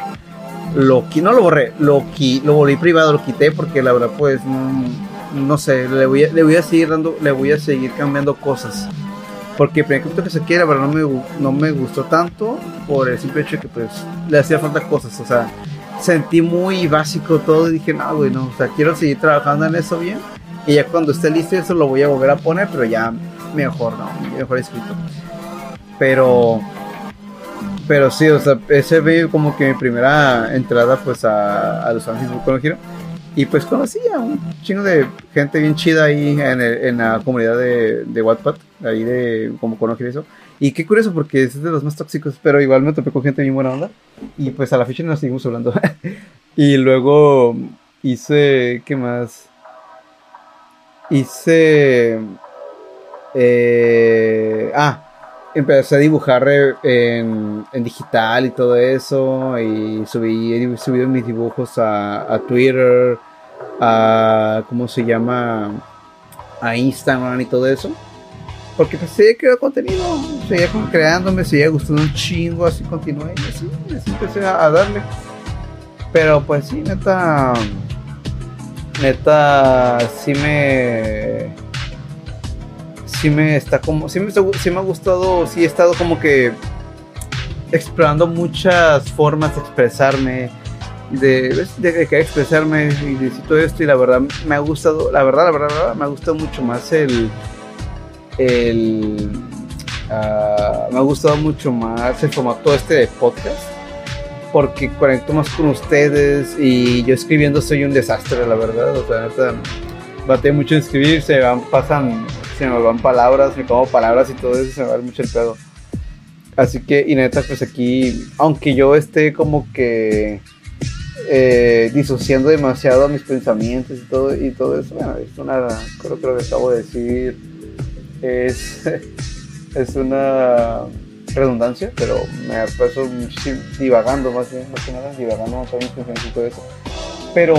Lo, no lo borré, lo, lo volví privado, lo quité porque la verdad pues no, no sé, le voy, a, le voy a seguir dando, le voy a seguir cambiando cosas. Porque el primer que se quiera, pero no me, no me gustó tanto por el simple hecho de que pues le hacía falta cosas, o sea, sentí muy básico todo y dije, no, güey, no, o sea, quiero seguir trabajando en eso bien. Y ya cuando esté listo eso lo voy a volver a poner, pero ya mejor, ¿no? Mejor escrito. Pero, pero sí, o sea, ese ve como que mi primera entrada pues a, a Los Ángeles giro. Y pues conocí a un chingo de gente bien chida ahí en, el- en la comunidad de, de Wattpad, ahí de como conocer eso. Y qué curioso porque es de los más tóxicos, pero igual me topé con gente bien buena onda. Y pues a la fecha nos seguimos hablando. y luego hice, ¿qué más? Hice... eh, ah, empecé a dibujar eh, en, en digital y todo eso. Y subí, he subido mis dibujos a, a Twitter, a. ¿Cómo se llama? A Instagram y todo eso. Porque pues seguía creando contenido, seguía como creando, me seguía gustando un chingo, así continué y así, así empecé a, a darle. Pero pues sí, neta. Neta, sí me sí me está como, sí me, sí me ha gustado, sí he estado como que explorando muchas formas de expresarme, de, de, de expresarme y de todo esto y la verdad me ha gustado, la verdad, la verdad, la verdad, me ha gustado mucho más el, el, ah, me ha gustado mucho más el formato este de podcast porque conecto más con ustedes y yo escribiendo soy un desastre, la verdad, o sea, neta, bateo mucho en escribir, se me van, pasan, se me van palabras, me como palabras y todo eso, se me va mucho el pedo. Así que, y neta, pues aquí, aunque yo esté como que eh, disociando demasiado mis pensamientos y todo, y todo eso, bueno, es una, creo que lo que acabo de decir es, es una redundancia, pero me paso divagando más bien, más que nada, divagando más bien y todo eso. Pero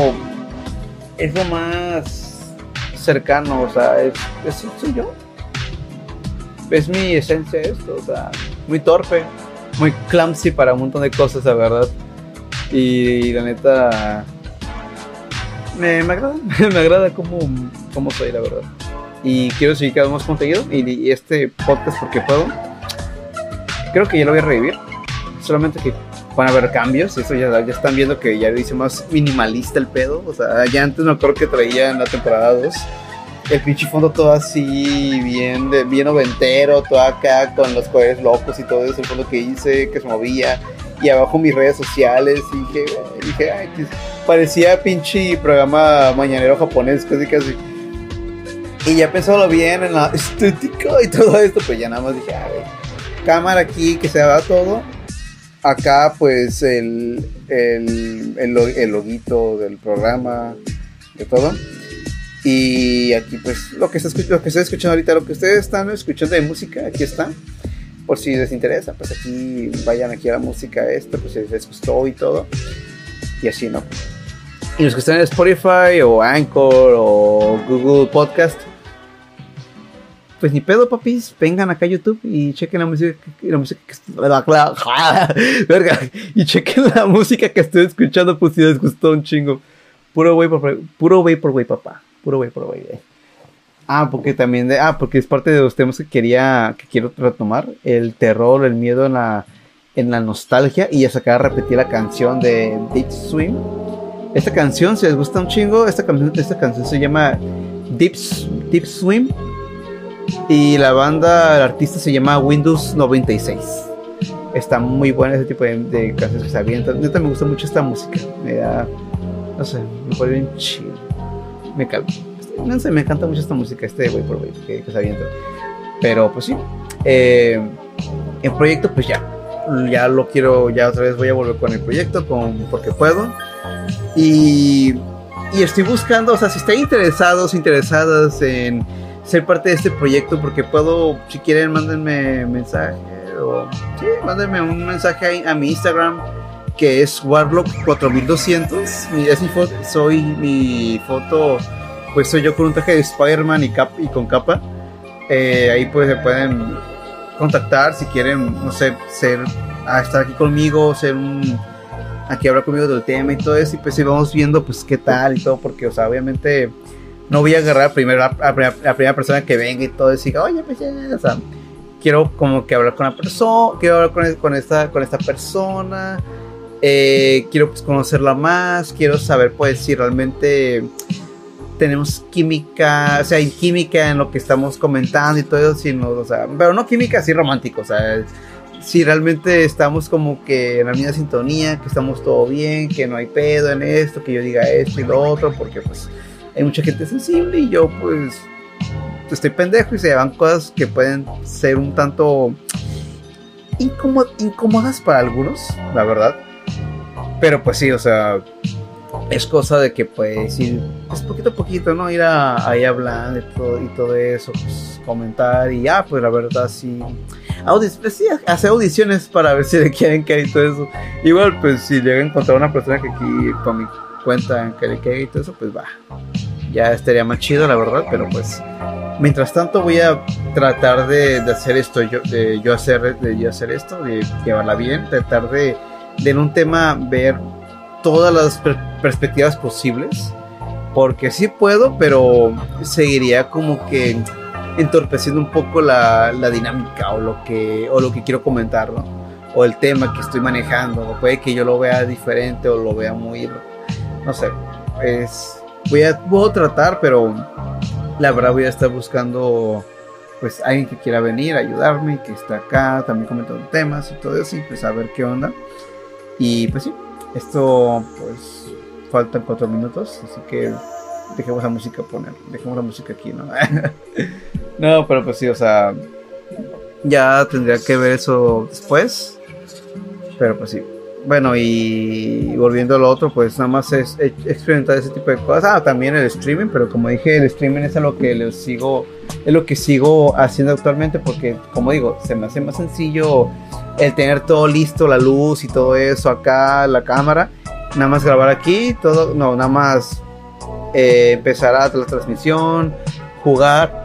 es lo más cercano, o sea, es, es- soy yo. Es mi esencia esto, o sea, muy torpe, muy clumsy para un montón de cosas, la verdad. Y, la neta, me, me agrada, me agrada cómo, cómo soy, la verdad. Y quiero seguir cada vez más contenido y, y este podcast porque puedo. Creo que ya lo voy a revivir. Solamente que van a haber cambios. Eso ya, ya están viendo que ya lo hice más minimalista el pedo. O sea, ya antes me acuerdo que traía en la temporada 2 el pinche fondo todo así, bien, de, bien noventero, todo acá con los colores locos y todo eso. El fondo que hice, que se movía. Y abajo mis redes sociales. Y dije, dije ay, parecía pinche programa mañanero japonés, casi casi. Y ya pensándolo bien en la estética y todo esto, pues ya nada más dije, a ver, cámara aquí que se haga todo. Acá pues el, el, el, lo- el loguito del programa, de todo. Y aquí pues lo que, está lo que estoy escuchando ahorita, lo que ustedes están escuchando de música, aquí está. Por si les interesa, pues aquí vayan aquí a la música esta, pues si les gustó y todo. Y así, ¿no? Y los que están en Spotify o Anchor o Google Podcast, pues ni pedo, papis, vengan acá a YouTube y chequen la música, la música que verga, y chequen la música que estoy escuchando, pues si les gustó un chingo. Puro güey por puro güey por güey, papá. Puro güey por güey. eh. Ah, porque también de, ah, porque es parte de los temas que quería, que quiero retomar, el terror, el miedo en la, en la nostalgia y a sacar a repetir la canción de Deep Swim. Esta canción, si les gusta un chingo, esta canción, esta canción se llama Deep, Deep Swim y la banda, el artista se llama Windows 96. Está muy buena ese tipo de, de canciones que se avientan. Neta me gusta mucho esta música. Me da, no sé, me pone bien chido. Me calma. No sé, me encanta mucho esta música, este güey por güey que, que se avienta. Pero pues sí. Eh, el proyecto, pues ya. Ya lo quiero, ya otra vez voy a volver con el proyecto, con, porque puedo. Y, y estoy buscando, o sea, si están interesados, interesadas en ser parte de este proyecto, porque puedo, si quieren, mándenme mensaje o sí, mándenme un mensaje a mi Instagram que es Warlock4200. Mi- Es mi foto, soy mi foto, pues soy yo con un traje de Spider-Man y, y con capa. Eh, ahí pues se pueden contactar si quieren, no sé, ser, a estar aquí conmigo, ser un, aquí hablar conmigo del tema y todo eso. Y pues si vamos viendo pues qué tal y todo, porque, o sea, obviamente no voy a agarrar primero a, la primera persona que venga y todo y diga, oye, pues ya, o sea, quiero como que hablar con la persona, quiero hablar con, con, esta, con esta persona, eh, quiero pues conocerla más, quiero saber pues si realmente tenemos química, o sea, hay química en lo que estamos comentando y todo eso, sino, o sea, pero no química así romántico, o sea, si realmente estamos como que en la misma sintonía, que estamos todo bien, que no hay pedo en esto, que yo diga esto y lo otro, porque pues hay mucha gente sensible y yo pues estoy pendejo y se llevan cosas que pueden ser un tanto incómodas para algunos, la verdad. Pero pues sí, o sea, es cosa de que pues ir pues poquito a poquito, ¿no? Ir ahí hablando y todo, y todo eso, pues comentar y ya, pues la verdad sí. Audis, pues sí, hacer audiciones para ver si le quieren caer y todo eso. Igual, pues si llega a encontrar una persona que aquí con mi cuenta le caiga y todo eso, pues va. Ya estaría más chido, la verdad, pero pues mientras tanto voy a tratar de, de hacer esto, yo, de yo hacer, de yo hacer esto, de llevarla bien, tratar de, de en un tema ver todas las perspectivas posibles. Porque sí puedo, pero seguiría como que entorpeciendo un poco la, la, dinámica o lo, que, o lo que quiero comentar, ¿no? O el tema que estoy manejando. Puede que yo lo vea diferente o lo vea muy... No sé. Es, voy, a, puedo tratar, pero la verdad voy a estar buscando pues alguien que quiera venir a ayudarme, que está acá también comentando temas y todo eso, y pues a ver qué onda. Y pues sí, esto, pues, faltan cuatro minutos, así que dejemos la música poner, dejemos la música aquí, ¿no? no, pero pues sí, o sea, ya tendría que ver eso después, pero pues sí. Bueno, y volviendo a lo otro, pues nada más es experimentar ese tipo de cosas. Ah, también el streaming, pero como dije, el streaming es lo que les sigo, es lo que sigo haciendo actualmente, porque como digo, se me hace más sencillo el tener todo listo, la luz y todo eso acá, la cámara, nada más grabar aquí, todo, no, nada más eh, empezar a la transmisión, jugar,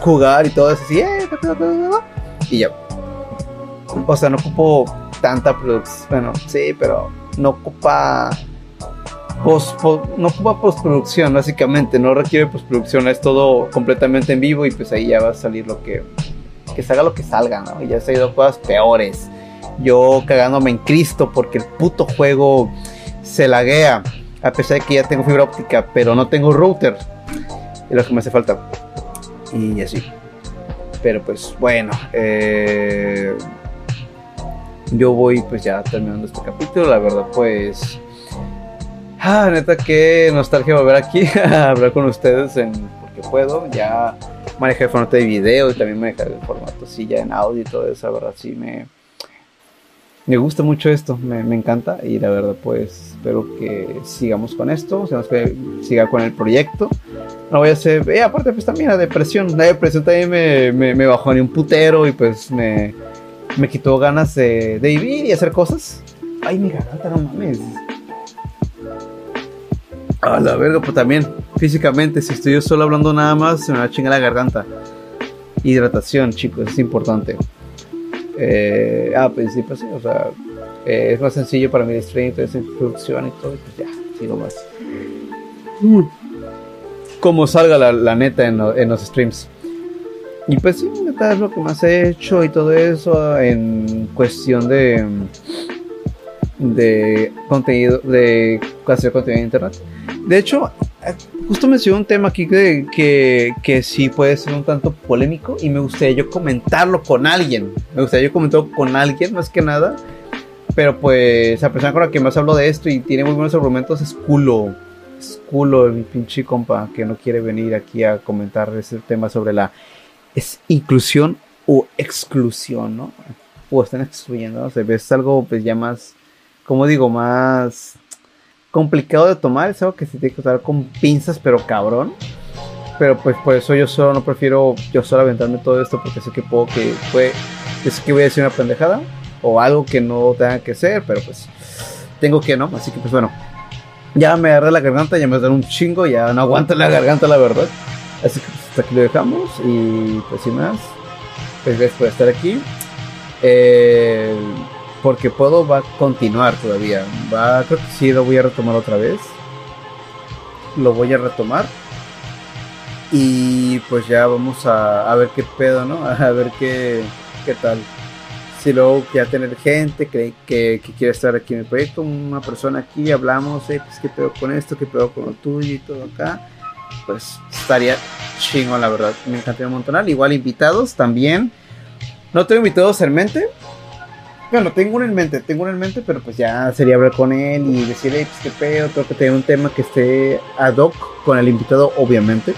jugar y todo eso así, eh, y ya. O sea, no ocupo tanta producción, bueno, sí, pero no ocupa post, no ocupa postproducción básicamente, no requiere postproducción, es todo completamente en vivo y pues ahí ya va a salir lo que que salga lo que salga, ¿no? Y ya se ha ido cosas peores. Yo cagándome en Cristo porque el puto juego se laguea. A pesar de que ya tengo fibra óptica, pero no tengo router. Es lo que me hace falta. Y así. Pero pues bueno. Eh, yo voy pues ya terminando este capítulo. La verdad pues... Ah, neta, qué nostalgia volver aquí a hablar con ustedes en porque puedo. Ya manejar el formato de video y también manejar el formato así ya en audio y todo eso, la verdad sí me, me gusta mucho esto, me, me encanta y la verdad pues espero que sigamos con esto, que siga con el proyecto. No voy a hacer, eh, aparte pues también la depresión, la depresión también me, me, me bajó ni un putero y pues me, me quitó ganas de, de vivir y hacer cosas. Ay, mi garganta, no mames. A la verga, pues también físicamente, si estoy yo solo hablando nada más, se me va a chingar la garganta. Hidratación, chicos, es importante. Ah, pues sí, pues sí, o sea, eh, es más sencillo para mí stream, esa introducción y todo, pues ya, sigo más. Como salga la, neta en, en, los streams. Y pues sí, es lo que más he hecho y todo eso en cuestión de de contenido de hacer contenido en internet de hecho, justo mencioné un tema aquí que, que, que, sí puede ser un tanto polémico y me gustaría yo comentarlo con alguien. Me gustaría yo comentarlo con alguien más que nada. Pero pues la persona con la que más hablo de esto y tiene muy buenos argumentos es culo. Es culo mi pinche compa que no quiere venir aquí a comentar ese tema sobre la es inclusión o exclusión, ¿no? O están excluyendo, ¿no? O sea, es algo pues ya más, como digo, más complicado de tomar, es algo que se tiene que usar con pinzas, pero cabrón. Pero pues por eso yo solo no prefiero yo solo aventarme todo esto porque sé que puedo que fue es que voy a decir una pendejada o algo que no tenga que ser, pero pues tengo que no, así que pues bueno. Ya me agarré la garganta, ya me da un chingo, ya no aguanto la garganta la verdad. Así que pues, hasta aquí lo dejamos y pues sin más. Pues gracias por estar aquí. Eh, porque puedo va a continuar todavía. Va, creo que sí lo voy a retomar otra vez. Lo voy a retomar. Y pues ya vamos a, a ver qué pedo, ¿no? A ver qué, qué tal. Si luego quiere tener gente que, que, quiere estar aquí en el proyecto, una persona aquí, hablamos, eh, pues qué pedo con esto, qué pedo con lo tuyo y todo acá, pues estaría chingón, la verdad. Me encantaría un montón. Igual invitados también. No tengo invitados en mente, bueno, tengo uno en mente, tengo uno en mente, pero pues ya sería hablar con él y decirle, pues qué pedo, tengo que tener un tema que esté ad hoc con el invitado, obviamente.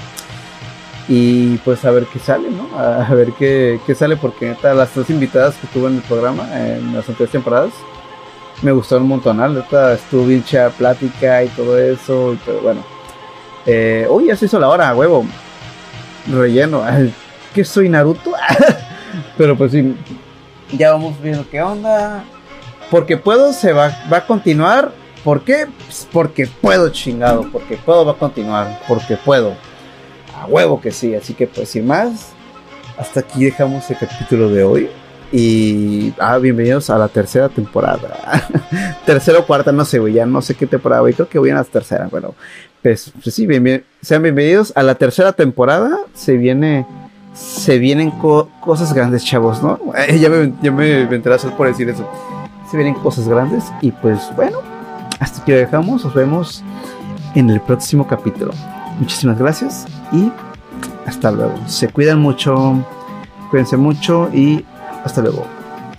Y pues a ver qué sale, ¿no? A ver qué, qué sale, porque neta, las dos invitadas que tuve en el programa, en las anteriores temporadas, me gustaron un montón, neta, estuvo bien plática y todo eso, pero bueno. Eh, uy, ya se hizo la hora, huevo. Relleno. ¿Qué soy Naruto? pero pues sí, ya vamos viendo qué onda. Porque puedo, se va, va a continuar. ¿Por qué? Pues porque puedo, chingado. Porque puedo, va a continuar. Porque puedo. A huevo que sí. Así que pues sin más. Hasta aquí dejamos el capítulo de hoy. Y ah, bienvenidos a la tercera temporada. tercera o cuarta, no sé, güey. Ya no sé qué temporada voy. Creo que voy a la tercera. Bueno, pues, pues sí, sean bienvenidos a la tercera temporada. Se viene se vienen cosas grandes, chavos, ¿no? ya me, ya me por decir eso. Se vienen cosas grandes y pues bueno, hasta aquí lo dejamos. Nos vemos en el próximo capítulo. Muchísimas gracias y hasta luego. Se cuidan mucho, cuídense mucho y hasta luego.